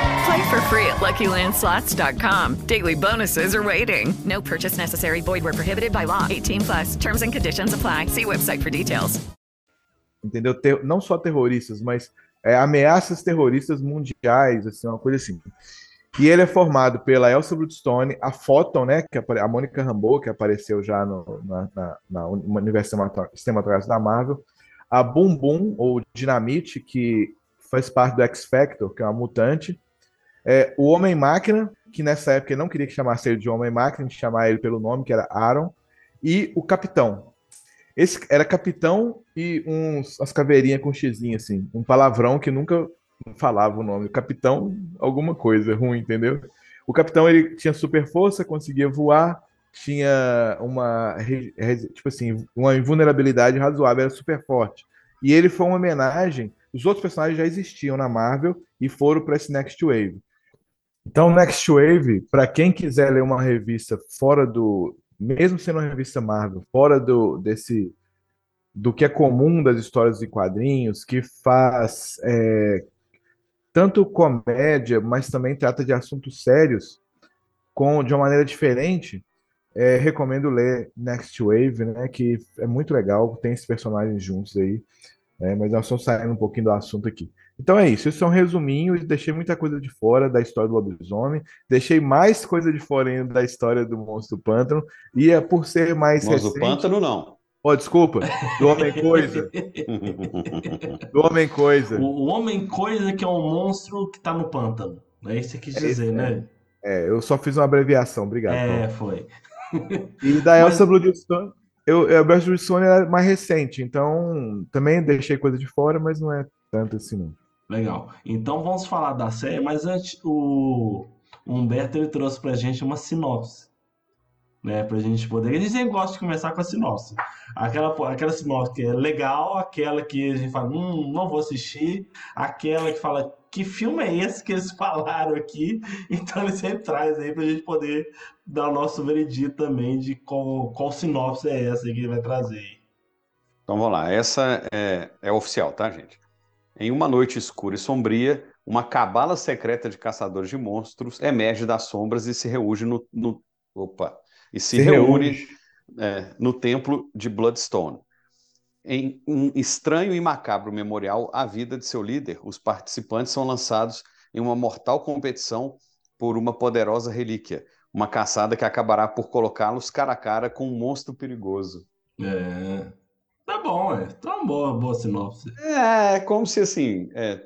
Play for free at LuckyLandSlots.com. Daily bonuses are waiting. No purchase necessary. Void where prohibited by law. 18 plus. Terms and conditions apply. See website for details. entendeu? Ter- não só terroristas, mas é, ameaças terroristas mundiais, assim, uma coisa assim. E ele é formado pela Elsa Bloodstone, a Photon, né, que a Mônica Rambeau, que apareceu já no, na, na, na universo cinematográfico da Marvel, a Boom Boom, ou Dinamite, que faz parte do X-Factor, que é uma mutante, é, o Homem-Máquina, que nessa época não queria que chamasse ele de Homem-Máquina, que chamar ele pelo nome, que era Aaron, e o Capitão. Esse era Capitão e uns, as caveirinhas com xizinho, assim, um palavrão que nunca falava o nome. Capitão, alguma coisa ruim, entendeu? O capitão ele tinha super força, conseguia voar, tinha uma tipo assim, uma invulnerabilidade razoável, era super forte. E ele foi uma homenagem. Os outros personagens já existiam na Marvel e foram para esse Next Wave. Então, Next Wave, para quem quiser ler uma revista fora do, mesmo sendo uma revista Marvel, fora do desse do que é comum das histórias de quadrinhos, que faz é, tanto comédia, mas também trata de assuntos sérios com de uma maneira diferente. É, recomendo ler Next Wave, né? Que é muito legal, tem esses personagens juntos aí. Né, mas nós estamos saindo um pouquinho do assunto aqui. Então é isso, isso é um resuminho e deixei muita coisa de fora da história do lobisomem, deixei mais coisa de fora ainda da história do monstro do pântano, e é por ser mais monstro recente... do pântano não. Oh, desculpa, do Homem Coisa. (laughs) do Homem Coisa. O, o Homem Coisa que é um monstro que tá no pântano. É isso que quis dizer, é, né? É, eu só fiz uma abreviação, obrigado. É, Tom. foi. E da Elsa Bloodstone, eu, a Bloodstone é mais recente, então também deixei coisa de fora, mas não é tanto assim não. Legal. Então vamos falar da série, mas antes o Humberto ele trouxe pra gente uma sinopse. Né, pra gente poder. A gente sempre gosta de começar com a sinopse. Aquela, aquela sinopse que é legal, aquela que a gente fala, hum, não vou assistir, aquela que fala, que filme é esse que eles (laughs) falaram aqui? Então ele sempre traz aí pra gente poder dar o nosso veredito também de qual, qual sinopse é essa que ele vai trazer. Então vamos lá, essa é, é oficial, tá, gente? Em uma noite escura e sombria, uma cabala secreta de caçadores de monstros emerge das sombras e se reúne no, no opa, e se, se reúne, reúne. É, no templo de Bloodstone. Em um estranho e macabro memorial à vida de seu líder, os participantes são lançados em uma mortal competição por uma poderosa relíquia, uma caçada que acabará por colocá-los cara a cara com um monstro perigoso. É, Tá bom, é. Tá uma boa, boa sinopse. É, como se assim. É,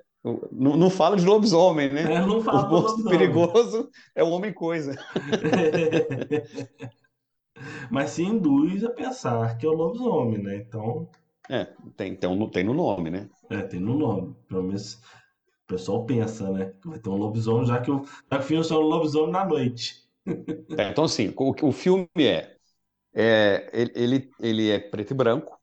não, não fala de lobisomem, né? É, não fala o monstro perigoso é o homem-coisa. (laughs) Mas se induz a pensar que é o lobisomem, né? Então. É, tem, tem, tem no nome, né? É, tem no nome. Pelo menos o pessoal pensa, né? Vai ter um lobisomem, já que o, já que o filme é um lobisomem na noite. É, então, assim, o, o filme é, é ele, ele, ele é preto e branco,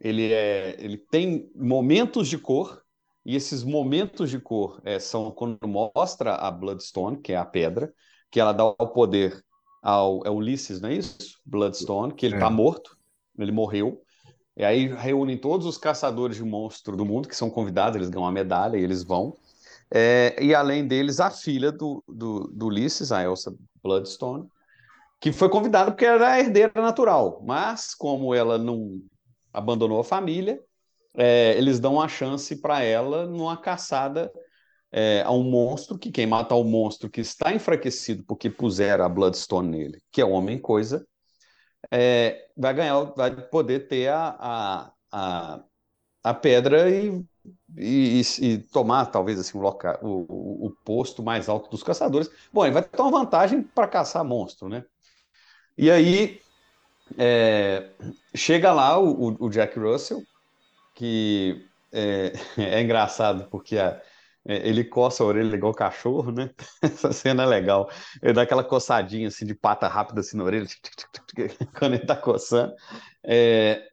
ele, é, ele tem momentos de cor, e esses momentos de cor é, são quando mostra a Bloodstone, que é a pedra, que ela dá o poder ao é Ulisses, não é isso? Bloodstone, que ele está é. morto, ele morreu. E aí reúnem todos os caçadores de monstro do mundo, que são convidados, eles ganham uma medalha e eles vão. É, e além deles, a filha do, do, do Ulisses, a Elsa Bloodstone, que foi convidada porque era a herdeira natural. Mas, como ela não abandonou a família, é, eles dão uma chance para ela numa caçada é, a um monstro, que quem mata o monstro que está enfraquecido porque puseram a Bloodstone nele, que é o Homem-Coisa, é, vai ganhar, vai poder ter a, a, a, a pedra e, e, e, tomar, talvez, assim, o, local, o, o, o, posto mais alto dos caçadores. Bom, ele vai ter uma vantagem para caçar monstro, né? E aí é, chega lá o, o, Jack Russell, que é, (laughs) é engraçado porque a, é, ele coça a orelha igual cachorro, né? (laughs) Essa cena é legal. Ele dá aquela coçadinha assim de pata rápida assim na orelha, (laughs) quando ele tá coçando. É,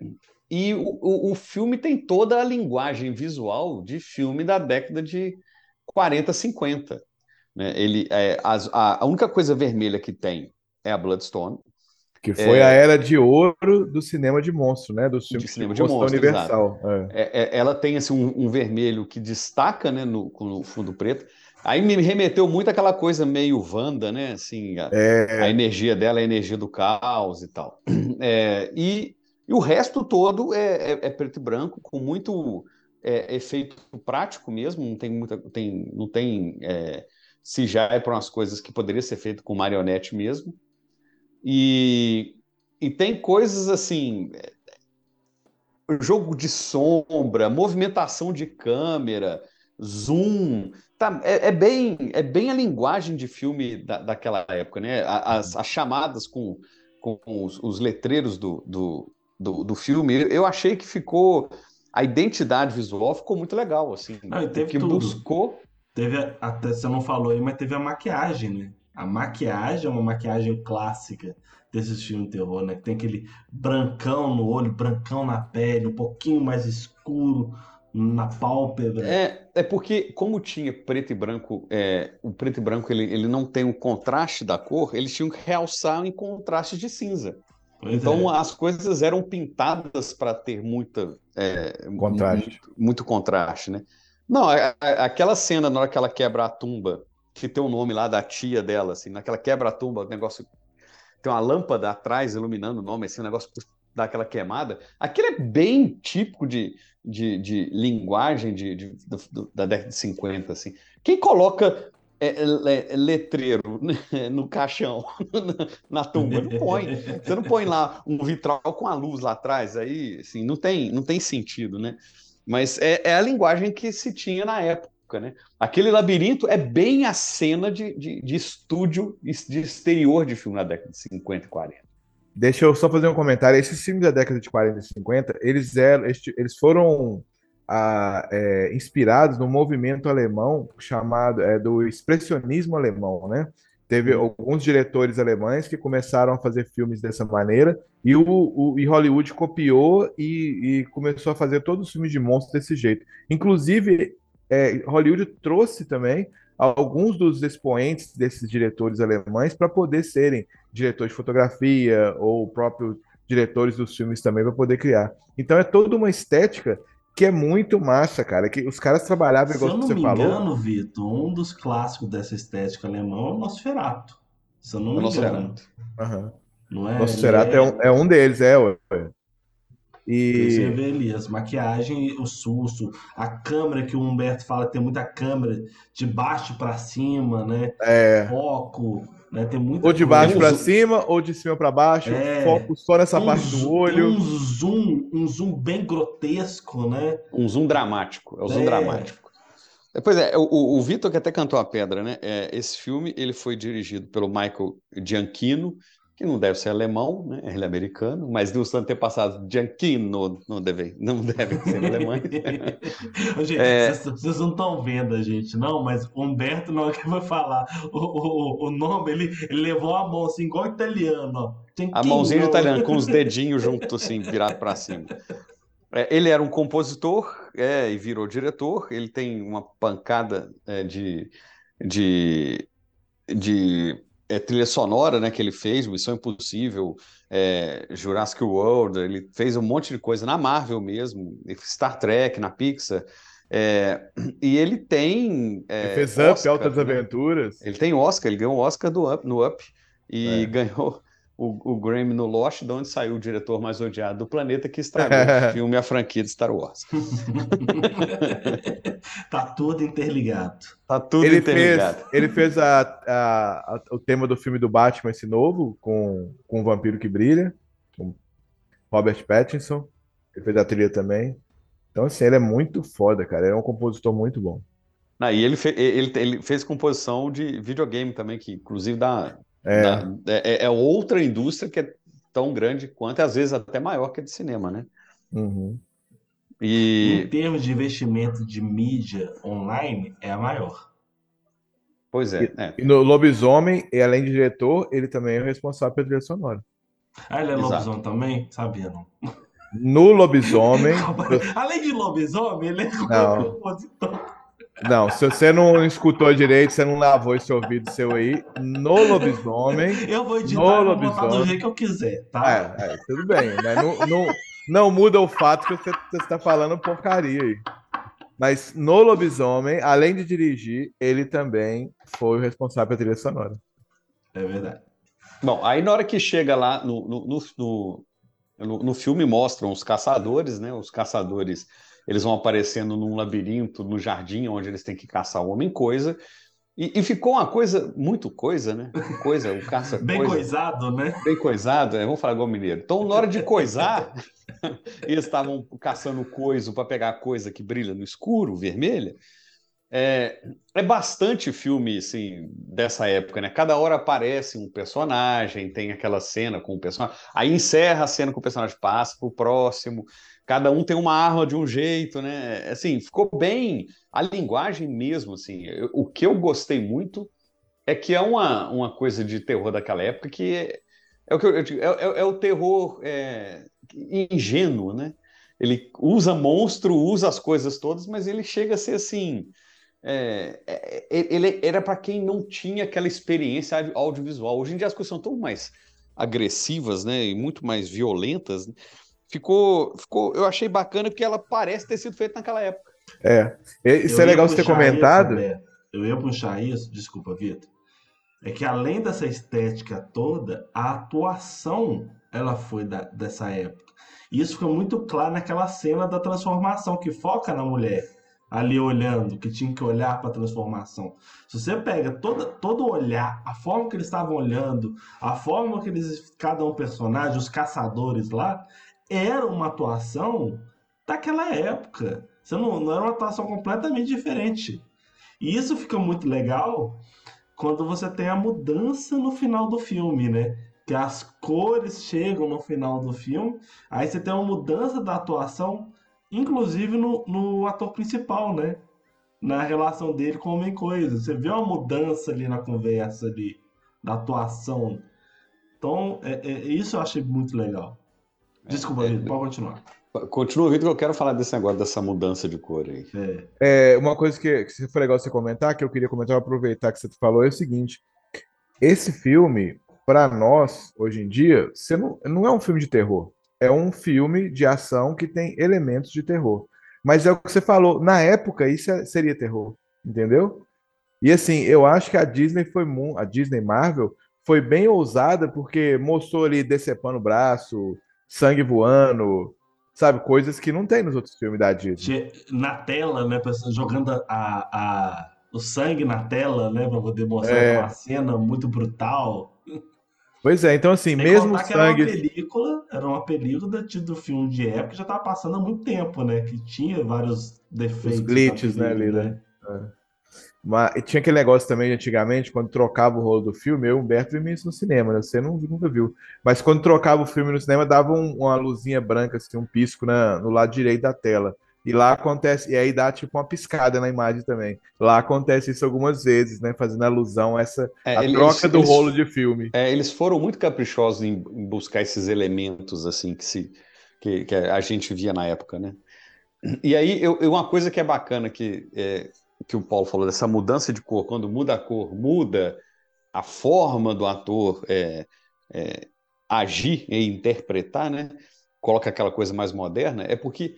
e o, o, filme tem toda a linguagem visual de filme da década de 40, 50. Né? Ele, é, a, a única coisa vermelha que tem é a Bloodstone, que foi é... a era de ouro do cinema de monstro, né? Do filme de cinema de monstro, Universal. É. É, ela tem assim, um, um, vermelho que destaca né, no, no, fundo preto. Aí me remeteu muito aquela coisa meio Wanda, né? Assim, a, é. a energia dela é a energia do caos e tal. É, e, e, o resto todo é, é, preto e branco, com muito efeito prático mesmo, não tem muita. Tem, não tem. se já é para umas coisas que poderia ser feito com marionete mesmo. E, e tem coisas assim, jogo de sombra, movimentação de câmera, zoom, tá, é, é, bem, é bem a linguagem de filme da, daquela época, né? As, as chamadas com, com os, os letreiros do, do, do, do, filme, eu achei que ficou a identidade visual ficou muito legal, assim. Não, teve que tudo. buscou. Teve, até você não falou aí, mas teve a maquiagem, né? A maquiagem é uma maquiagem clássica desses filmes de terror, né? Que tem aquele brancão no olho, brancão na pele, um pouquinho mais escuro na pálpebra. É, é porque, como tinha preto e branco, é, o preto e branco ele, ele não tem o contraste da cor, eles tinham que realçar em contraste de cinza. Pois então é. as coisas eram pintadas para ter muita é, Contraste. Muito, muito contraste, né? Não, a- a- aquela cena na hora que ela quebra a tumba, que tem o nome lá da tia dela, assim, naquela quebra a tumba, o negócio tem uma lâmpada atrás iluminando o nome, assim, o negócio dá aquela queimada. Aquilo é bem típico de, de, de linguagem de, de- do- da década de 50, assim. Quem coloca é, le- letreiro né, (laughs) no caixão, (laughs) na tumba? Não põe. Você não põe lá um vitral com a luz lá atrás, aí, assim, não tem, não tem sentido, né? Mas é, é a linguagem que se tinha na época, né? Aquele labirinto é bem a cena de, de, de estúdio, de exterior de filme na década de 50 e 40. Deixa eu só fazer um comentário. Esses filmes da década de 40 e 50, eles, eram, eles foram ah, é, inspirados no movimento alemão chamado é, do expressionismo alemão, né? Teve alguns diretores alemães que começaram a fazer filmes dessa maneira e, o, o- e Hollywood copiou e, e começou a fazer todos os filmes de monstros desse jeito. Inclusive, é, Hollywood trouxe também alguns dos expoentes desses diretores alemães para poder serem diretores de fotografia ou próprios diretores dos filmes também para poder criar. Então é toda uma estética que é muito massa, cara. Que os caras trabalhavam Se igual eu não você me falou. engano, Vitor, um dos clássicos dessa estética alemã é o Nosferatu. Se eu não É me Nosferatu. engano. Aham. Não é? Nosferatu Ele é um, é um deles, é. ué. Você E vê ali as maquiagens, o susto, a câmera que o Humberto fala, tem muita câmera de baixo pra cima, né? É. Foco, né? Tem muita ou de baixo para cima ou de cima para baixo, É. foco só nessa Um parte do olho. Um zoom, um zoom bem grotesco, né? Um zoom dramático, é o zoom É. dramático. É, Pois é, o, o Vitor que até cantou a pedra, né? É, esse filme ele foi dirigido pelo Michael Giacchino, que não deve ser alemão, né? Ele é americano, mas dos antepassados Giacchino não deve, não deve (laughs) ser alemão. (laughs) Gente, É. vocês vocês não estão vendo a gente, não, mas Humberto, na hora que vai falar o, o, o nome, ele, ele levou a mão assim, igual italiano, ó. A mãozinha de italiano, com os (laughs) dedinhos juntos, assim, virado para cima. É, ele era um compositor é, e virou diretor. Ele tem uma pancada é, de, de, de é, trilha sonora né, que ele fez, Missão Impossível, é, Jurassic World. Ele fez um monte de coisa na Marvel mesmo, Star Trek, na Pixar. É, e ele tem. é, Ele fez Up, Oscar, Altas né? Aventuras. Ele tem Oscar, ele ganhou o Oscar do Up, no Up e É. ganhou o, o Grammy no Lost, de onde saiu o diretor mais odiado do planeta que estragou (laughs) o filme a franquia de Star Wars. (laughs) Tá tudo interligado. Tá tudo ele interligado. Fez, ele fez a, a- a- o tema do filme do Batman, esse novo, com, com o Vampiro que Brilha, com Robert Pattinson. Ele fez a trilha também. Então, assim, ele é muito foda, cara. Ele é um compositor muito bom. Ah, e ele, fe- ele, ele fez composição de videogame também, que inclusive dá, É. dá- é, é outra indústria que é tão grande quanto, e às vezes até maior que a de cinema, né? Uhum. Em E, termos de investimento de mídia online, é a maior. pois é, é. E no Lobisomem, e além de diretor, ele também é o responsável pela trilha sonora. Ah, ele é Exato. lobisomem também? Sabia, não. No Lobisomem. (laughs) Além de lobisomem, ele é Não. compositor. Não, se você não escutou direito, você não lavou esse ouvido seu aí. No Lobisomem. Eu vou editar no vou botar do Lobisomem. jeito que eu quiser, tá? É, é, tudo bem, né? Não, não, não muda o fato que você está falando porcaria aí. Mas no Lobisomem, além de dirigir, ele também foi o responsável pela trilha sonora. É verdade. Bom, aí na hora que chega lá no, no, no, no- no filme mostram os caçadores, né? Os caçadores, eles vão aparecendo num labirinto, no jardim, onde eles têm que caçar o homem-coisa. E, e ficou uma coisa, muito coisa, né? Coisa, o caça Bem coisa. coisado, né? Bem coisado, é, vamos falar igual mineiro. Então, na hora de coisar, (laughs) eles estavam caçando coiso para pegar a coisa que brilha no escuro, vermelha. É, é bastante filme assim, dessa época, né? Cada hora aparece um personagem, tem aquela cena com o personagem, aí encerra a cena com o personagem, passa pro próximo, cada um tem uma arma de um jeito, né? Assim, ficou bem a linguagem mesmo, assim. Eu- o que eu gostei muito é que é uma, uma coisa de terror daquela época que é, é o que eu, eu é, é- é o terror é, ingênuo, né? Ele usa monstro, usa as coisas todas, mas ele chega a ser assim. É, é- é- ele era para quem não tinha aquela experiência audio- audiovisual. Hoje em dia as coisas são tão mais agressivas, né, e muito mais violentas. Ficou, ficou, eu achei bacana porque ela parece ter sido feita naquela época. É. Isso Eu é legal você ter comentado. Isso, eu ia puxar isso, desculpa, Vitor. É que além dessa estética toda, a atuação ela foi da- dessa época. E isso fica muito claro naquela cena da transformação que foca na mulher ali olhando, que tinha que olhar para a transformação. Se você pega toda, todo olhar, a forma que eles estavam olhando, a forma que eles, cada um personagem, os caçadores lá, era uma atuação daquela época. Você não, não era uma atuação completamente diferente. E isso fica muito legal quando você tem a mudança no final do filme, né? Que as cores chegam no final do filme, aí você tem uma mudança da atuação, inclusive no, no ator principal, né? Na relação dele com o Homem-Coisa. Você vê uma mudança ali na conversa ali, da atuação. Então, é, é- isso eu achei muito legal. Desculpa, Vitor, pode continuar. Continua, Vitor, que eu quero falar desse negócio, dessa mudança de cor aí. É, uma coisa que, que foi legal você comentar, que eu queria comentar, aproveitar que você falou, é o seguinte: esse filme, para nós, hoje em dia, você não, não é um filme de terror. É um filme de ação que tem elementos de terror. Mas é o que você falou, na época isso é- seria terror, entendeu? E assim, eu acho que a Disney foi a Disney Marvel foi bem ousada porque mostrou ali decepando o braço, sangue voando, sabe, coisas que não tem nos outros filmes da Disney. Na tela, né? Jogando a, a- o sangue na tela, né? Pra poder mostrar É. uma cena muito brutal. Pois é, então assim, Sem mesmo que era uma sangue. película, era uma película do filme de época que já tava passando há muito tempo, né? Que tinha vários defeitos. Os glitches, né, ali, né? É. Mas tinha aquele negócio também de antigamente, quando trocava o rolo do filme, eu e o Humberto vimos isso no cinema, né? Você não, nunca viu. Mas quando trocava o filme no cinema, dava um- uma luzinha branca, assim, um pisco na, no lado direito da tela. E lá acontece, e aí dá tipo uma piscada na imagem também. Lá acontece isso algumas vezes, né? Fazendo alusão a essa É, a eles- troca do eles- rolo de filme. É, eles foram muito caprichosos em, em buscar esses elementos assim que, se, que, que a gente via na época, né? E aí, eu, uma coisa que é bacana que, é, que o Paulo falou, dessa mudança de cor, quando muda a cor, muda a forma do ator é, é, agir e interpretar, né? Coloca aquela coisa mais moderna, é porque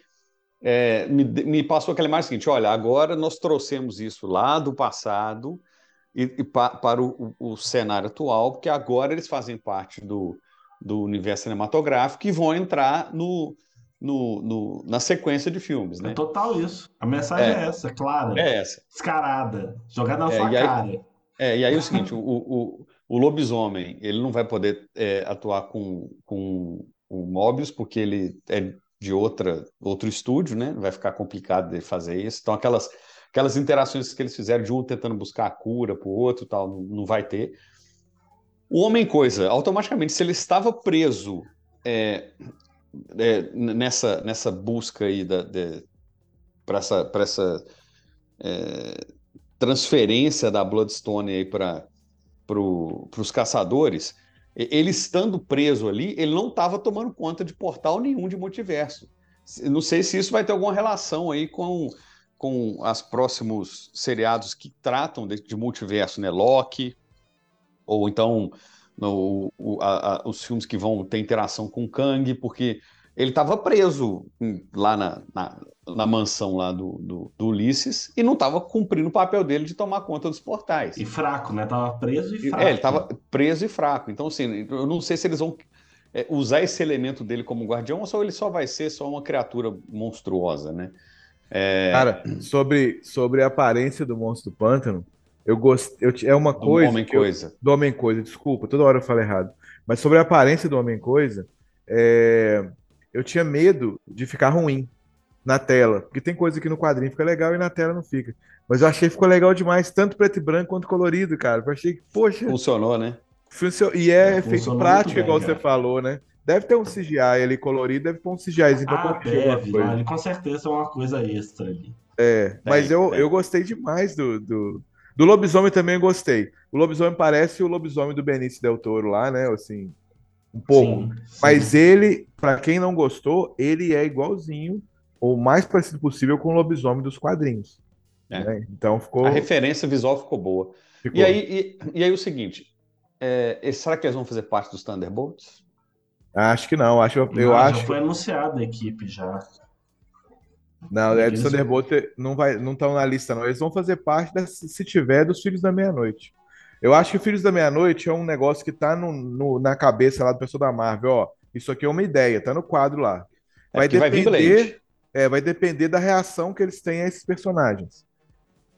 é, me, me passou aquela imagem seguinte: olha, agora nós trouxemos isso lá do passado e, e pa- para o, o- o cenário atual, porque agora eles fazem parte do, do universo cinematográfico e vão entrar no, no- no- na sequência de filmes, né? É total isso. A mensagem é, É. essa, clara. É essa. Descarada. Jogada na É, sua aí- cara. É, e aí é o seguinte, o, o, o lobisomem, ele não vai poder é, atuar com, com o Mobius, porque ele é de outra, outro estúdio, né? Vai ficar complicado de fazer isso. Então, aquelas, aquelas interações que eles fizeram de um tentando buscar a cura para o outro tal, não, vai ter. O Homem-Coisa, automaticamente, se ele estava preso é, é, nessa, nessa busca aí da, para essa, pra essa é, transferência da Bloodstone para pro, os caçadores, ele estando preso ali, ele não estava tomando conta de portal nenhum de multiverso. Não sei se isso vai ter alguma relação aí com, com os próximos seriados que tratam de, de multiverso, né? Loki, ou então no- o- a- a- os filmes que vão ter interação com Kang, porque ele estava preso lá na, na, na mansão lá do, do, do Ulisses e não estava cumprindo o papel dele de tomar conta dos portais. E fraco, né? Tava preso e fraco. É, ele estava preso e fraco. Então, assim, eu não sei se eles vão é, usar esse elemento dele como guardião ou só ele só vai ser só uma criatura monstruosa, né? É, Cara, sobre, sobre a aparência do monstro do pântano, eu gostei. É uma Do coisa. Homem que eu- Coisa. do Homem Coisa, desculpa, toda hora eu falo errado. Mas sobre a aparência do Homem Coisa, é, eu tinha medo de ficar ruim. na tela. Porque tem coisa que no quadrinho fica legal e na tela não fica. Mas eu achei que ficou legal demais, tanto preto e branco quanto colorido, cara. Eu achei que, poxa. Funcionou, né? Funcionou. E é, É, efeito prático, bem, igual cara. você falou, né? Deve ter um CGI ali colorido, deve ter um CGI pra Ah, deve. coisa. Com certeza é uma coisa extra ali. É, mas eu, tem. eu gostei demais do, do, do lobisomem também eu gostei. O lobisomem parece o lobisomem do Benício Del Toro lá, né? Assim, um pouco. Sim, sim. Mas ele, pra quem não gostou, ele é igualzinho, ou o mais parecido possível com o lobisomem dos quadrinhos. É. né? Então ficou. A referência visual ficou boa. Ficou. E aí, e, e aí o seguinte, é, e será que eles vão fazer parte dos Thunderbolts? Acho que não, acho, eu Não, já acho. foi anunciada a equipe já. Não, é do Thunderbolt não vai, não estão na lista, não. Eles vão fazer parte, da, se tiver, dos Filhos da Meia-Noite. Eu acho que o Filhos da Meia-Noite é um negócio que tá no, no- na cabeça lá do pessoal da Marvel, ó. Isso aqui é uma ideia, tá no quadro lá. É vai vir depender, Blade. é, vai depender da reação que eles têm a esses personagens.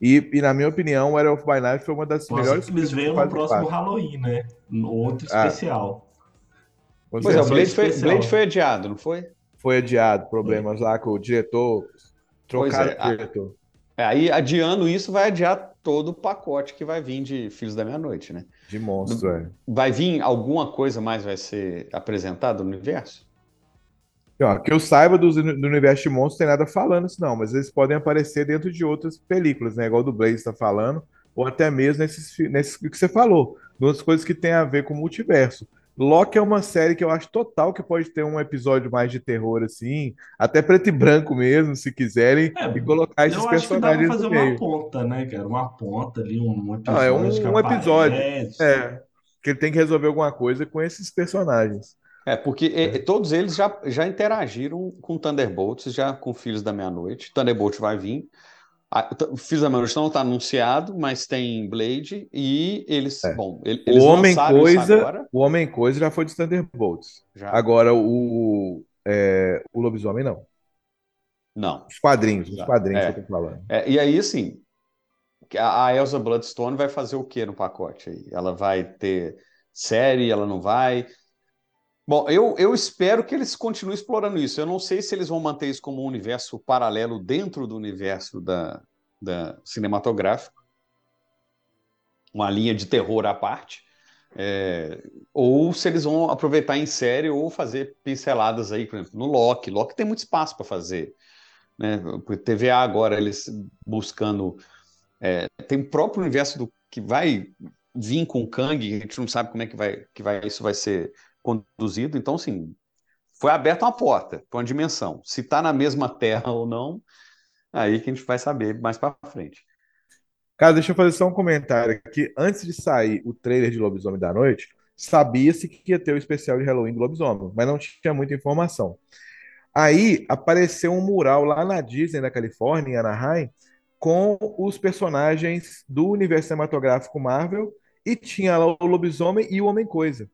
E, e na minha opinião, o Era of by Night foi uma das Nossa, melhores eles que veem no fazem próximo. Halloween, né? No Outro Ah. especial. Pois é, o certeza. Blade foi. Blade foi adiado, não foi? Foi adiado, problemas lá com o diretor, trocaram é, o a- diretor. É, Aí, adiando isso, vai adiar todo o pacote que vai vir de Filhos da Meia-Noite, né? De monstro, é. Vai vir alguma coisa mais vai ser apresentada no universo? Ó, que eu saiba do, do universo de monstros, tem nada falando isso, não, mas eles podem aparecer dentro de outras películas, né? Igual do Blaze está falando, ou até mesmo nesses, nesses que você falou, duas coisas que tem a ver com o multiverso. Loki é uma série que eu acho total que pode ter um episódio mais de terror, assim, até preto e branco mesmo, se quiserem, e colocar esses É, Eu acho que dá pra personagens fazer no uma meio. ponta, né, cara? Uma ponta ali, um episódio. Não, é um, que um episódio. aparece. É, que ele tem que resolver alguma coisa com esses personagens. É, porque é, todos eles já, já interagiram com Thunderbolts, já com Filhos da Meia-Noite. Thunderbolt vai vir. A- da Meia-Noite não está anunciado, mas tem Blade e eles, bom, ele- eles É. O Homem Coisa, agora. o Homem Coisa já foi de Thunderbolts. Já. Agora o é, o Lobisomem não. Não. Os quadrinhos, os quadrinhos É. que eu tô falando. É, e aí, assim, a a Elsa Bloodstone vai fazer o que no pacote aí? Ela vai ter série, ela não vai? Bom, eu, eu espero que eles continuem explorando isso. Eu não sei se eles vão manter isso como um universo paralelo dentro do universo da, da cinematográfico, uma linha de terror à parte, é, ou se eles vão aproveitar em série ou fazer pinceladas aí, por exemplo, no Loki. Loki tem muito espaço para fazer né? TVA agora eles buscando é, tem o próprio universo do que vai vir com o Kang, a gente não sabe como é que vai que vai isso vai ser conduzido, então assim, foi aberta uma porta para uma dimensão. Se está na mesma terra ou não, aí que a gente vai saber mais para frente. Cara, deixa eu fazer só um comentário aqui. Antes de sair o trailer de Lobisomem da Noite, sabia-se que ia ter o especial de Halloween do Lobisomem, mas não tinha muita informação. Aí apareceu um mural lá na Disney, na Califórnia, em Anaheim, com os personagens do universo cinematográfico Marvel e tinha lá o Lobisomem e o Homem-Coisa.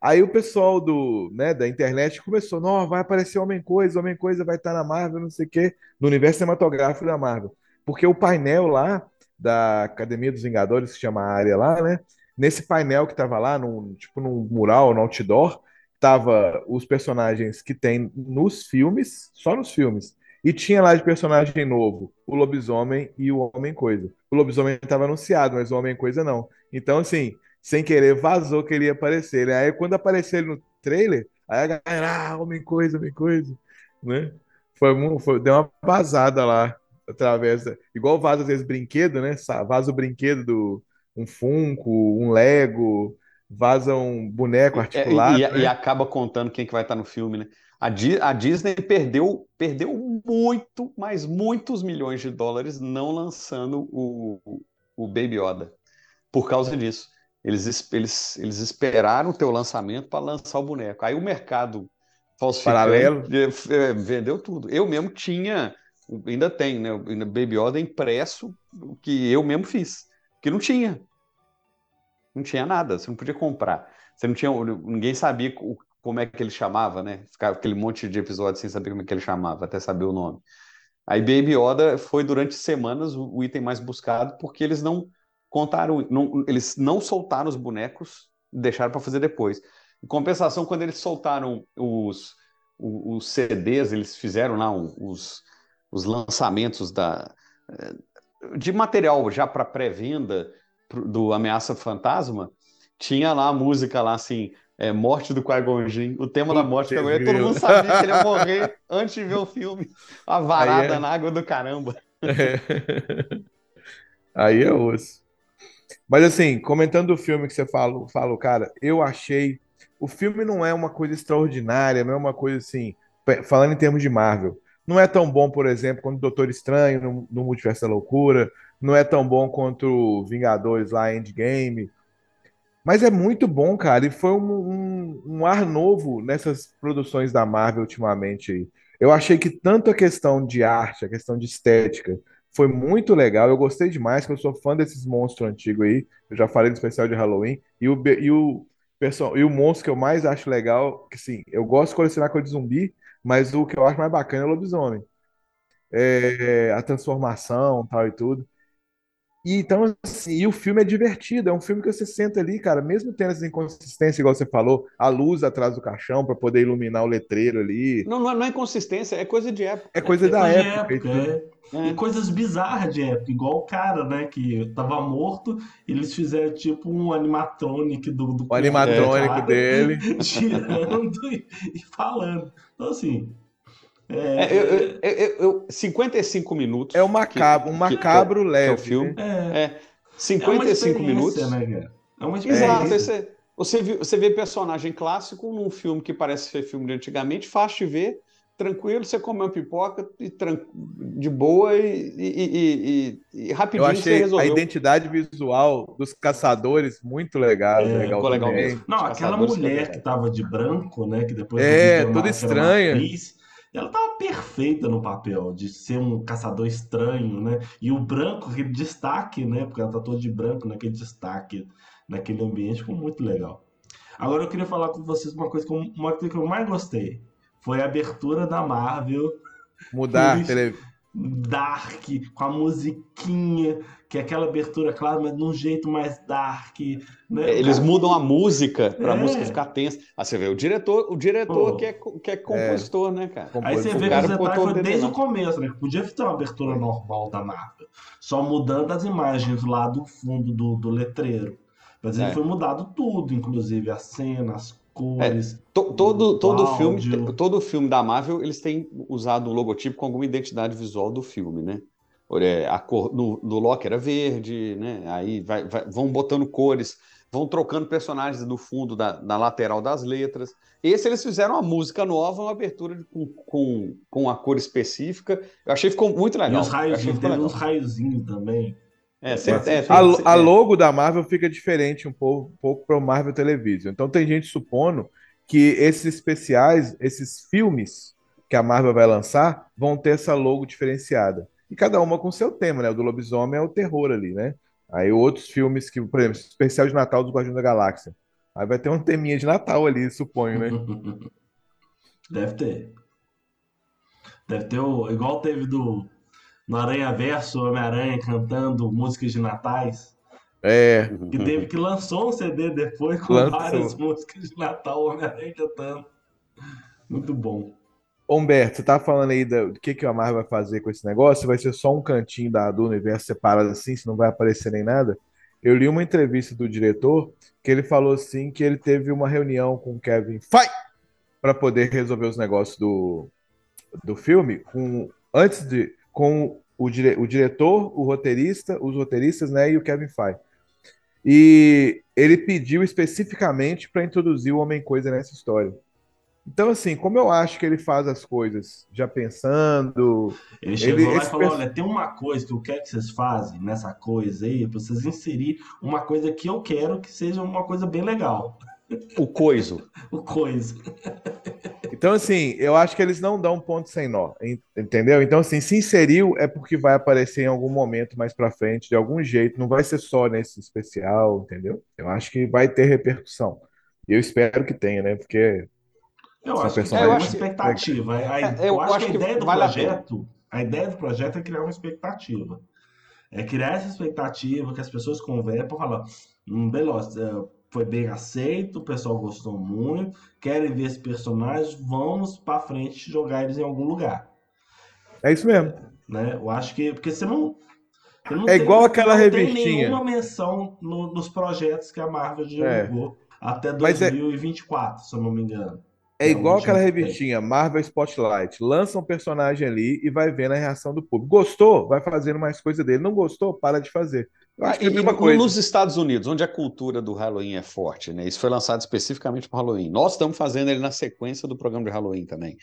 Aí o pessoal do, né, da internet começou, não, vai aparecer Homem-Coisa, Homem-Coisa vai estar na Marvel, não sei o quê, no universo cinematográfico da Marvel. Porque o painel lá da Academia dos Vingadores, que chama a área lá, né? Nesse painel que tava lá, num, tipo num mural, no outdoor, tava os personagens que tem nos filmes, só nos filmes. E tinha lá de personagem novo, o Lobisomem e o Homem-Coisa. O Lobisomem estava anunciado, mas o Homem-Coisa não. Então, assim, sem querer, vazou que ele ia aparecer. né? Aí quando apareceu ele no trailer, aí a galera, ah, Homem-Coisa, Homem-Coisa, né? Foi, foi, deu uma vazada lá, através, da- igual vaza às vezes brinquedo, né? Vaza o brinquedo do um Funko, um Lego, vaza um boneco articulado, e, e- e né? acaba contando quem que vai estar no filme, né? A, Di- a Disney perdeu, perdeu muito, mas muitos milhões de dólares não lançando o, o Baby Yoda. Por causa disso. Eles, es- eles, eles esperaram o lançamento para lançar o boneco. Aí o mercado Paralelo. eh, eh, vendeu tudo. Eu mesmo tinha, ainda tenho, né? Baby Yoda impresso, que eu mesmo fiz. Que não tinha. Não tinha nada, você não podia comprar. Você não tinha, ninguém sabia o- como é que ele chamava, né? Ficava aquele monte de episódios sem saber como é que ele chamava, até saber o nome. Aí Baby Yoda foi durante semanas o, o item mais buscado porque eles não contaram, não- eles não soltaram os bonecos, deixaram para fazer depois. Em compensação, quando eles soltaram os, o- os, CDs, eles fizeram lá os os lançamentos da, eh, de material já para pré-venda do Ameaça Fantasma, tinha lá a música lá assim, é, Morte do Qui-Gon o tema da morte do Qui-Gon todo mundo sabia que ele ia (laughs) morrer antes de ver o filme. A varada é- na água do caramba. (laughs) Aí é osso. Mas assim, comentando o filme que você falou, falou, cara, eu achei. O filme não é uma coisa extraordinária, não é uma coisa assim. Falando em termos de Marvel, não é tão bom, por exemplo, quanto Doutor Estranho no, no Multiverso da Loucura, não é tão bom quanto Vingadores lá, Endgame. Mas é muito bom, cara, e foi um, um, um ar novo nessas produções da Marvel ultimamente. Eu achei que tanto a questão de arte, a questão de estética, foi muito legal. Eu gostei demais, que eu sou fã desses monstros antigos aí. Eu já falei no especial de Halloween. E o, e o, e o monstro que eu mais acho legal, que sim, eu gosto de colecionar coisa de zumbi, mas o que eu acho mais bacana é o lobisomem. É, a transformação, tal e tudo. E então, assim, e o filme é divertido, é um filme que você senta ali, cara, mesmo tendo essa inconsistência, igual você falou, a luz atrás do caixão para poder iluminar o letreiro ali. Não, não é, não é inconsistência, é coisa de época. É coisa da Coisa de época. e é. E coisas bizarras de época, igual o cara, né, que tava morto, eles fizeram tipo um animatronic do, do O animatrônico cara, dele. (laughs) girando e, e falando. Então, assim. É, eu, eu, eu- eu- 55 minutos. É um macabro, um macabro que é o leve. filme. né? É, 55 experiência, minutos. né? É uma Exato. experiência. Você, você, viu- você vê personagem clássico num filme que parece ser filme de antigamente, fácil de ver, tranquilo, você come uma pipoca e tran- de boa e, e, e- e- e Eu rapidinho você achei a identidade visual dos caçadores muito legal, É, legal ficou legal mesmo. Não, aquela mulher que tava de branco, né? Que depois É, que uma estranha. atriz, ela tava perfeita no papel de ser um caçador estranho, né? E o branco, aquele destaque, né? Porque ela tá toda de branco, naquele destaque, naquele ambiente, ficou muito legal. Agora eu queria falar com vocês uma coisa que eu, uma coisa que eu mais gostei. Foi a abertura da Marvel. Mudar (laughs) Eles- tele... dark, com a musiquinha, que é aquela abertura, claro, mas de um jeito mais dark. Né? É, Eles Cara, mudam a música para a É. música ficar tensa. Ah, você vê, o diretor, o diretor Pô. que, é, que é compositor, né, cara? Aí você O vê que os detalhes foi desde o começo, né? Podia ter uma abertura normal da Marvel, só mudando as imagens lá do fundo do, do letreiro. Mas ele É. foi mudado tudo, inclusive as cenas, as cores. To- Todo, todo, filme, todo filme da Marvel, eles têm usado o logotipo com alguma identidade visual do filme, né? É, A cor no, no Loki era verde, né? Aí vai- vai- vão botando cores, vão trocando personagens do fundo, da, na lateral das letras. Esse eles fizeram uma música nova, uma abertura de- com, com, com a cor específica. Eu achei que ficou muito E legal. os raiozinhos, ficou teve legal. uns raiozinhos também. É, sempre- é, A, a é. logo da Marvel fica diferente um pouco, um pouco para o Marvel Television. Então tem gente supondo que esses especiais, esses filmes que a Marvel vai lançar, vão ter essa logo diferenciada. E cada uma com seu tema, né? O do lobisomem é o terror ali, né? Aí outros filmes que, por exemplo, especial de Natal dos Guardiões da Galáxia. Aí vai ter um teminha de Natal ali, suponho, né? (laughs) Deve ter. Deve ter o. Igual teve do. No Aranha Verso, Homem-Aranha cantando músicas de Natais. É. Que teve que lançou um CD depois com Lançou. várias músicas de Natal, Homem-Aranha cantando. Muito bom. Humberto, você tá falando aí do que, que a Marvel vai fazer com esse negócio? Vai ser só um cantinho da, do universo separado assim, se não vai aparecer nem nada? Eu li uma entrevista do diretor que ele falou assim que ele teve uma reunião com o Kevin Feige para poder resolver os negócios do, do filme com antes de com o, dire, o diretor, o roteirista, os roteiristas, né, e o Kevin Feige. E ele pediu especificamente para introduzir o Homem-Coisa nessa história. Então, assim, como eu acho que ele faz as coisas já pensando. Ele chegou lá e falou: perso- olha, tem uma coisa que eu quero que vocês fazem nessa coisa aí, pra vocês inserir uma coisa que eu quero que seja uma coisa bem legal. O coiso. (laughs) O coisa. Então, assim, eu acho que eles não dão ponto sem nó, en- entendeu? Então, assim, se inseriu é porque vai aparecer em algum momento mais pra frente, de algum jeito, não vai ser só nesse especial, entendeu? Eu acho que vai ter repercussão. E eu espero que tenha, né? Porque. Eu acho que é uma expectativa. A- a- É, eu eu acho, acho que a que ideia do vale a projeto, a ideia do projeto é criar uma expectativa. É criar essa expectativa que as pessoas conversam para falar, hum, beleza, é, foi bem aceito, o pessoal gostou muito, querem ver esse personagem, vamos para frente jogar eles em algum lugar. É isso mesmo. Né? Eu acho que. Porque você não. você não É tem- igual aquela não revistinha. Tem nenhuma menção no- nos projetos que a Marvel É. divulgou até Mas é- 2024, se eu não me engano. É igual última aquela que tem. revistinha Marvel Spotlight. Lança um personagem ali e vai vendo a reação do público. Gostou? Vai fazendo mais coisa dele. Não gostou? Para de fazer. Eu acho que a E- mesma e coisa. Nos Estados Unidos, onde a cultura do Halloween é forte, né? Isso foi lançado especificamente para Halloween. Nós estamos fazendo ele na sequência do programa de Halloween também.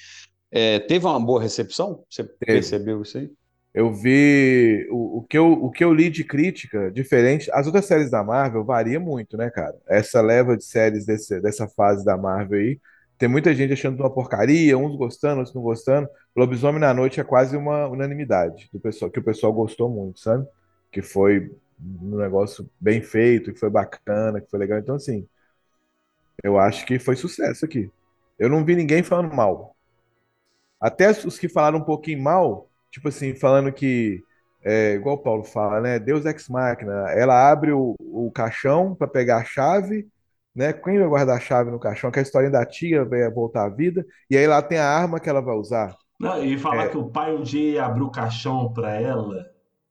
É, teve uma boa recepção? Você percebeu isso aí? Eu vi o, o que eu, o que eu li de crítica diferente. As outras séries da Marvel varia muito, né, cara? Essa leva de séries desse, dessa fase da Marvel aí. Tem muita gente achando uma porcaria, uns gostando, outros não gostando. Lobisomem na Noite é quase uma unanimidade do pessoal, que o pessoal gostou muito, sabe? Que foi um negócio bem feito, que foi bacana, que foi legal. Então, assim, eu acho que foi sucesso aqui. Eu não vi ninguém falando mal. Até os que falaram um pouquinho mal, tipo assim, falando que, é, igual o Paulo fala, né? Deus ex machina. Ela abre o, o caixão para pegar a chave, né? Quem vai guardar a chave no caixão? Que a historinha da tia vai voltar à vida. E aí lá tem a arma que ela vai usar. Não, e falar É. que o pai um dia ia abrir o caixão pra ela.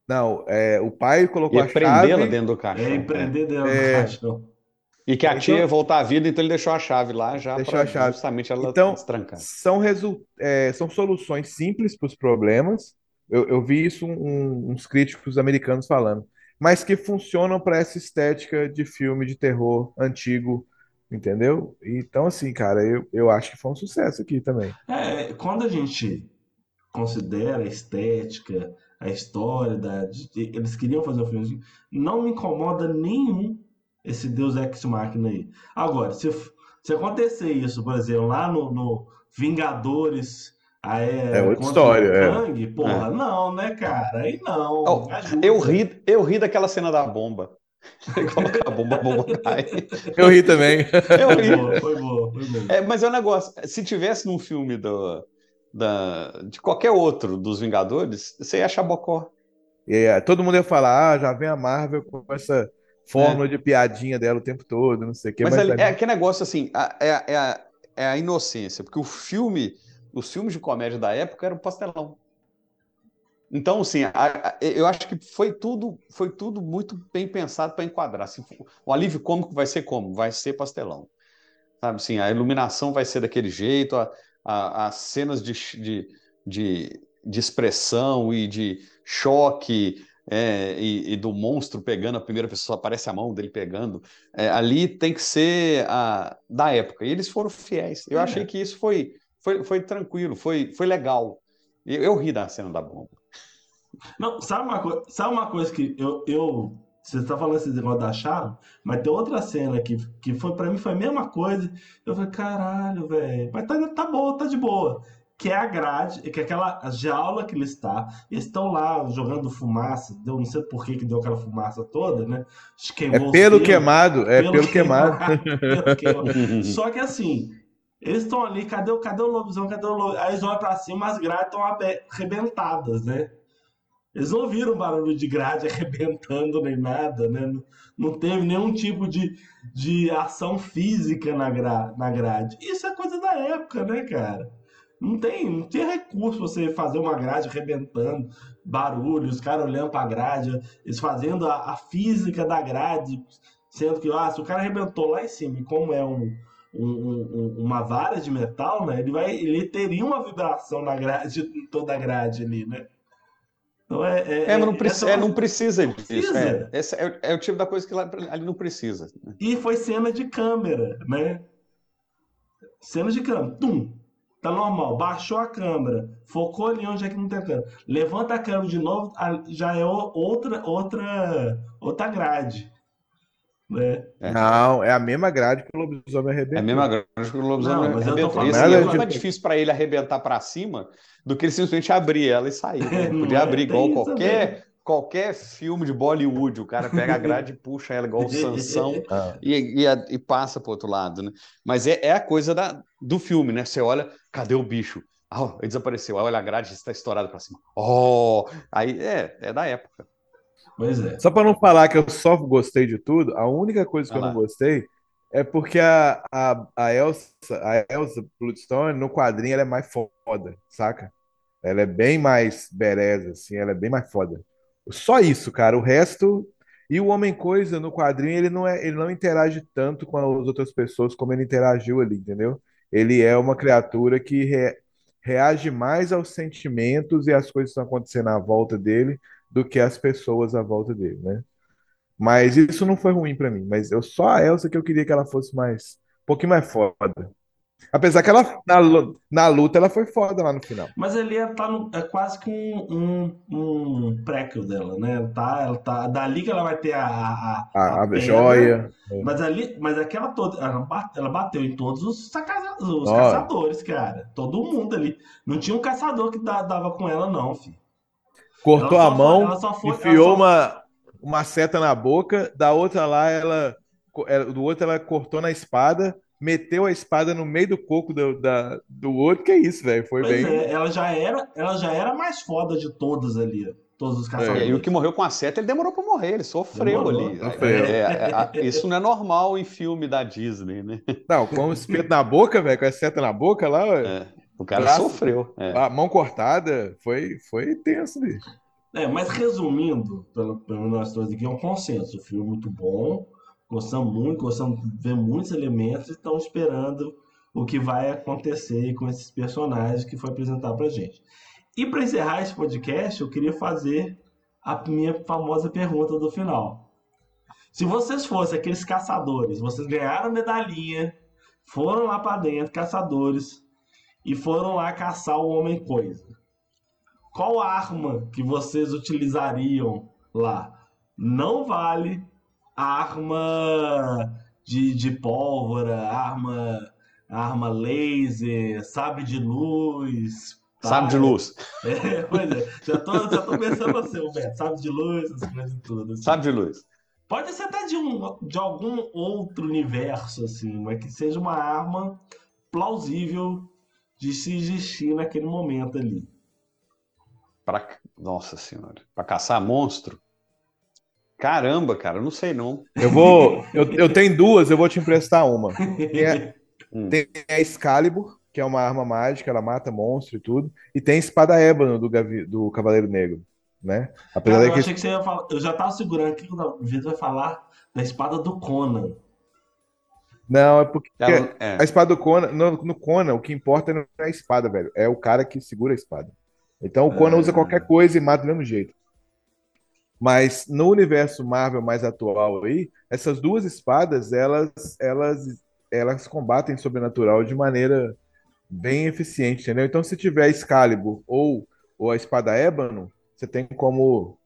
Não, é, o pai colocou Ia a prendê-la chave. dentro do caixão. É, e prender dentro É. do caixão. E que a Então- tia ia voltar à vida, então ele deixou a chave lá já Deixou para a chave. justamente ela Então, destrancar. são, resu- é, são soluções simples para os problemas. Eu, eu vi isso um- uns críticos americanos falando, mas que funcionam para essa estética de filme de terror antigo, entendeu? Então, assim, cara, eu, eu acho que foi um sucesso aqui também. É, quando a gente considera a estética, a história, da, de- eles queriam fazer um filme não me incomoda nenhum esse Deus Ex Machina aí. Agora, se, se acontecer isso, por exemplo, lá no, no Vingadores, a É outra história, o é. Kang, porra, É. não, né, cara? Aí não. Ajuda. eu ri, eu ri daquela cena da bomba. (laughs) Coloca a bomba, a bomba cai. Eu ri também. Eu Foi ri. boa, foi boa, foi boa. É, mas é um negócio, se tivesse num filme do, da, de qualquer outro dos Vingadores, você ia achar bocó. Aí, todo mundo ia falar, ah, já vem a Marvel com essa fórmula de piadinha dela o tempo todo, não sei o quê. Mas mas ali- é aquele negócio assim, é, a- é a, é a inocência, porque o filme, os filmes de comédia da época eram pastelão. Então, assim, a- a- eu acho que foi tudo, foi tudo muito bem pensado para enquadrar. Assim, o alívio cômico vai ser como? Vai ser pastelão. Sabe assim, a iluminação vai ser daquele jeito, a- a- as cenas de, de, de, de expressão e de choque é, e, e do monstro pegando a primeira pessoa, aparece a mão dele pegando. é, ali tem que ser a, da época. E eles foram fiéis. Eu É. achei que isso foi, foi, foi tranquilo, foi, foi legal. Eu, eu ri da cena da bomba. Não, sabe uma, coi- sabe uma coisa que eu, eu. Você tá falando esse negócio da chave, mas tem outra cena que, que foi para mim foi a mesma coisa. Eu falei, caralho, velho. Mas tá, tá boa, tá de boa. Que é a grade, que é aquela jaula que eles estão. Eles estão lá jogando fumaça. Deu, não sei por que, que deu aquela fumaça toda, né? É queimou os pelo queimado, é pelo queimado. pelo queimado. (laughs) Só que assim, eles estão ali, cadê, o- cadê o lobisomem? Cadê o lobisomem? Aí eles olham pra cima, as grades estão arrebentadas, né? Eles não viram barulho de grade (laughs) arrebentando nem nada, né? Não, teve nenhum tipo de, de ação física na, gra, na grade. Isso é coisa da época, né, cara? Não tem, não tinha recurso você fazer uma grade arrebentando, barulho, os caras olhando pra grade, eles fazendo a, a física da grade, sendo que, ah, se o cara arrebentou lá em cima, como é um, um- um- uma vara de metal, né? Ele, vai, ele teria uma vibração na grade, (laughs) toda a grade ali, né? Então é, é, É, mas não, é- preci- essa- é, não precisa disso. precisa. É, Esse é, o tipo da coisa que lá, ali não precisa. E foi cena de câmera, né? Cena de câmera. Tum! Tá normal. Baixou a câmera. Focou ali onde é que não tem câmera. Levanta a câmera de novo, já é outra, outra, outra grade. Né? Não, é a mesma grade que o lobisomem arrebentou. É a mesma grande que o lobisomem Não, mas eu tô arrebentou. falando- Esse Nada é mais difícil para ele arrebentar para cima do que ele simplesmente abrir ela e sair. né? Não Podia é? abrir igual qualquer, qualquer filme de Bollywood. O cara pega a grade e puxa ela igual o (laughs) Sansão Ah. e, e, a- e passa para outro lado. Né? Mas é, é a coisa da, do filme, né? Você olha, cadê o bicho? Ah, ele desapareceu. Aí olha a grade está estourada para cima. Oh! Aí é, é da época. Pois é. Só para não falar que eu só gostei de tudo, a única coisa que Ah eu não gostei é porque a, a, a Elsa, a Elsa Bloodstone, no quadrinho, ela é mais foda, saca? Ela é bem mais bereza, assim, ela é bem mais foda. Só isso, cara. O resto. E o Homem-Coisa no quadrinho, ele não, é, ele não interage tanto com as outras pessoas como ele interagiu ali, entendeu? Ele é uma criatura que re- reage mais aos sentimentos e às coisas que estão acontecendo à volta dele do que às pessoas à volta dele, né? Mas isso não foi ruim pra mim. Mas eu só a Elsa que eu queria que ela fosse mais, um pouquinho mais foda. Apesar que ela, na, na luta, ela foi foda lá no final. Mas ali ela tá no- é quase que um, um, um prequel dela, né? Ela tá, ela tá, dali que ela vai ter a, a, A, a joia. Mas ali, mas aquela toda, ela bate- ela bateu em todos os, saca- os caçadores, cara. Todo mundo ali. Não tinha um caçador que da- dava com ela, não, filho. Cortou a mão, foi- enfiou só- uma, uma seta na boca, da outra lá, ela, ela- do outro ela cortou na espada, meteu a espada no meio do coco do, da, do outro. Que isso, velho? Foi Pois bem. é, ela já era, ela já era a mais foda de todas ali, ó. todos os caçadores. É, e o que morreu com a seta, ele demorou pra morrer, ele sofreu Demorou, ali. sofreu. É, é, é, isso não é normal em filme da Disney, né? Não, com o espeto na boca, velho, com a seta na boca lá, ué. É, o cara Braço- sofreu. é. A mão cortada, foi, foi tenso, bicho. É, mas resumindo, pelo, pelo nós todos aqui, é um consenso. O filme é muito bom, gostamos muito, gostamos de ver muitos elementos e estamos esperando o que vai acontecer com esses personagens que foi apresentado pra gente. E para encerrar esse podcast, eu queria fazer a minha famosa pergunta do final. Se vocês fossem aqueles caçadores, vocês ganharam medalhinha, foram lá para dentro, caçadores, e foram lá caçar o Homem-Coisa. Qual arma que vocês utilizariam lá? Não vale arma de, de pólvora, arma, arma laser, sabre de luz. tá? Sabe de luz. (laughs) É, pois é. Já tô, já tô pensando você, Beto. Sabe de luz, essas coisas tudo. assim. Sabe de luz. Pode ser até de, um, de algum outro universo, assim, mas que seja uma arma plausível de se existir naquele momento ali. Pra... Nossa senhora. Pra caçar monstro? Caramba, cara, eu não sei não. Eu vou. Eu, eu tenho duas, eu vou te emprestar uma. Tem a, (laughs) Hum. tem a Excalibur, que é uma arma mágica, ela mata monstro e tudo. E tem a espada ébano do, Gavi- do Cavaleiro Negro, né? Apesar Cara, eu que achei que você ia falar. Eu já tava segurando aqui que o Vitor vai falar da espada do Conan. Não, é porque Ela- é. a espada do Conan, no, no Conan, o que importa não é a espada, velho. É o cara que segura a espada. Então o Conan Ah. usa qualquer coisa e mata do mesmo jeito. Mas no universo Marvel mais atual aí, essas duas espadas, elas, elas, elas combatem sobrenatural de maneira bem eficiente, entendeu? Então se tiver Excalibur ou, ou a espada ébano, você tem como,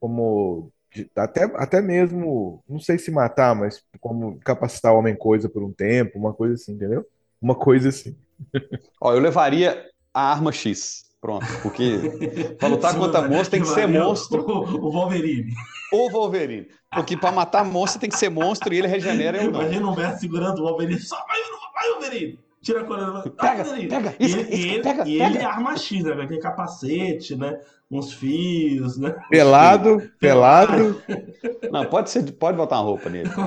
como de- até, até mesmo, não sei se matar, mas como capacitar o Homem-Coisa por um tempo, uma coisa assim, entendeu? Uma coisa assim. Ó, eu levaria a arma X. Pronto, porque pra lutar (laughs) contra monstro tem que ser monstro. O, (laughs) o Wolverine. Ou Wolverine. Porque pra matar monstro tem que ser monstro e ele regenera eu não. Imagina o Humberto segurando o Wolverine. Só vai, vai Wolverine. Tira a coroa. Vai, Pega, Wolverine. pega, E isso, ele, isso, e ele, pega, e pega. ele é arma X, né? Ter capacete, né? Uns fios, né? Pelado, pelado. Não, pode ser, pode botar uma roupa nele. (laughs)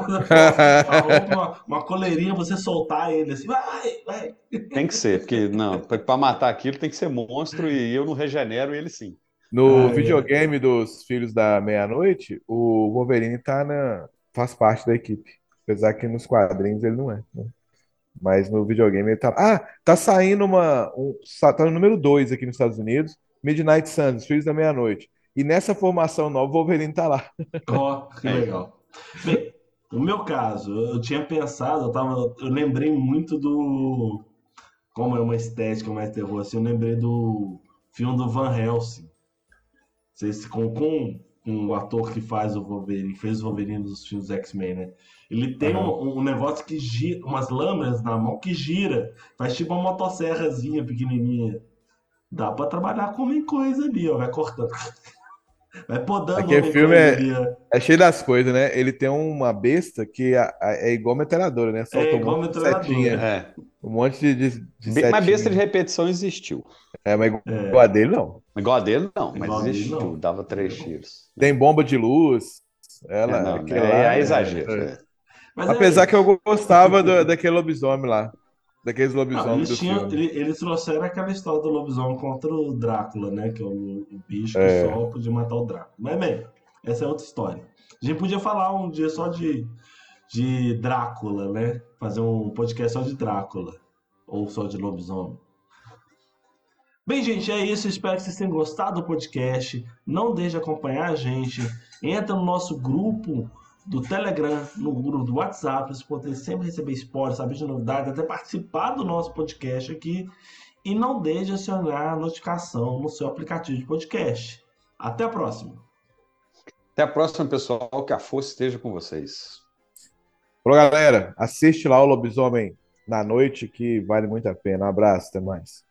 Uma, uma, uma coleirinha, você soltar ele assim. Vai, vai. Tem que ser, porque não, pra pra matar aquilo tem que ser monstro e eu não regenero ele sim. No Ai, videogame dos Filhos da Meia-Noite, o Wolverine tá na, faz parte da equipe. Apesar que nos quadrinhos ele não é. né? Mas no videogame ele tá. Ah, tá saindo uma. Um, tá no número 2 aqui nos Estados Unidos. Midnight Suns, Filhos da Meia-Noite. E nessa formação nova, o Wolverine tá lá. (laughs) Ó, que legal. Bem, no meu caso, eu tinha pensado, eu, tava, eu lembrei muito do. Como é uma estética mais terror, assim, eu lembrei do filme do Van Helsing. Se com, com o ator que faz o Wolverine, fez o Wolverine dos filmes X-Men, né? Ele tem um, um negócio que gira, umas lâminas na mão que gira, faz tipo uma motosserrazinha pequenininha. Dá pra trabalhar com uma coisa ali, ó, vai cortando. (laughs) Vai podando Aquele filme é, é cheio das coisas, né? Ele tem uma besta que a- a- é igual metralhadora, né? Solta É um igual monte de metralhadora. setinha. É. Um monte de, de, de Be- Mas besta de repetição existiu. É, mas igual É. a dele, não. Igual a dele, não, mas Igual existiu. não. Dava três tiros. Tem bomba de luz. Ela, É, não, é- lá, é exagero, é. é. Mas Apesar é- que eu gostava do- daquele lobisomem lá. Daqueles Não, lobisomens eles, do tinham, filme. ele- eles trouxeram aquela história do lobisomem contra o Drácula, né? Que é o, o bicho que É. só podia matar o Drácula. Mas bem, essa é outra história. A gente podia falar um dia só de, de Drácula, né? Fazer um podcast só de Drácula. Ou só de lobisomem. Bem, gente, é isso. Espero que vocês tenham gostado do podcast. Não deixe de acompanhar a gente. Entra no nosso grupo do Telegram, no grupo do WhatsApp, para vocês poderem sempre receber spoilers, saber de novidades, até participar do nosso podcast aqui. E não deixe de acionar a notificação no seu aplicativo de podcast. Até a próxima. Até a próxima, pessoal. Que a força esteja com vocês. Falou, galera. Assiste lá o Lobisomem na noite, que vale muito a pena. Um abraço, até mais.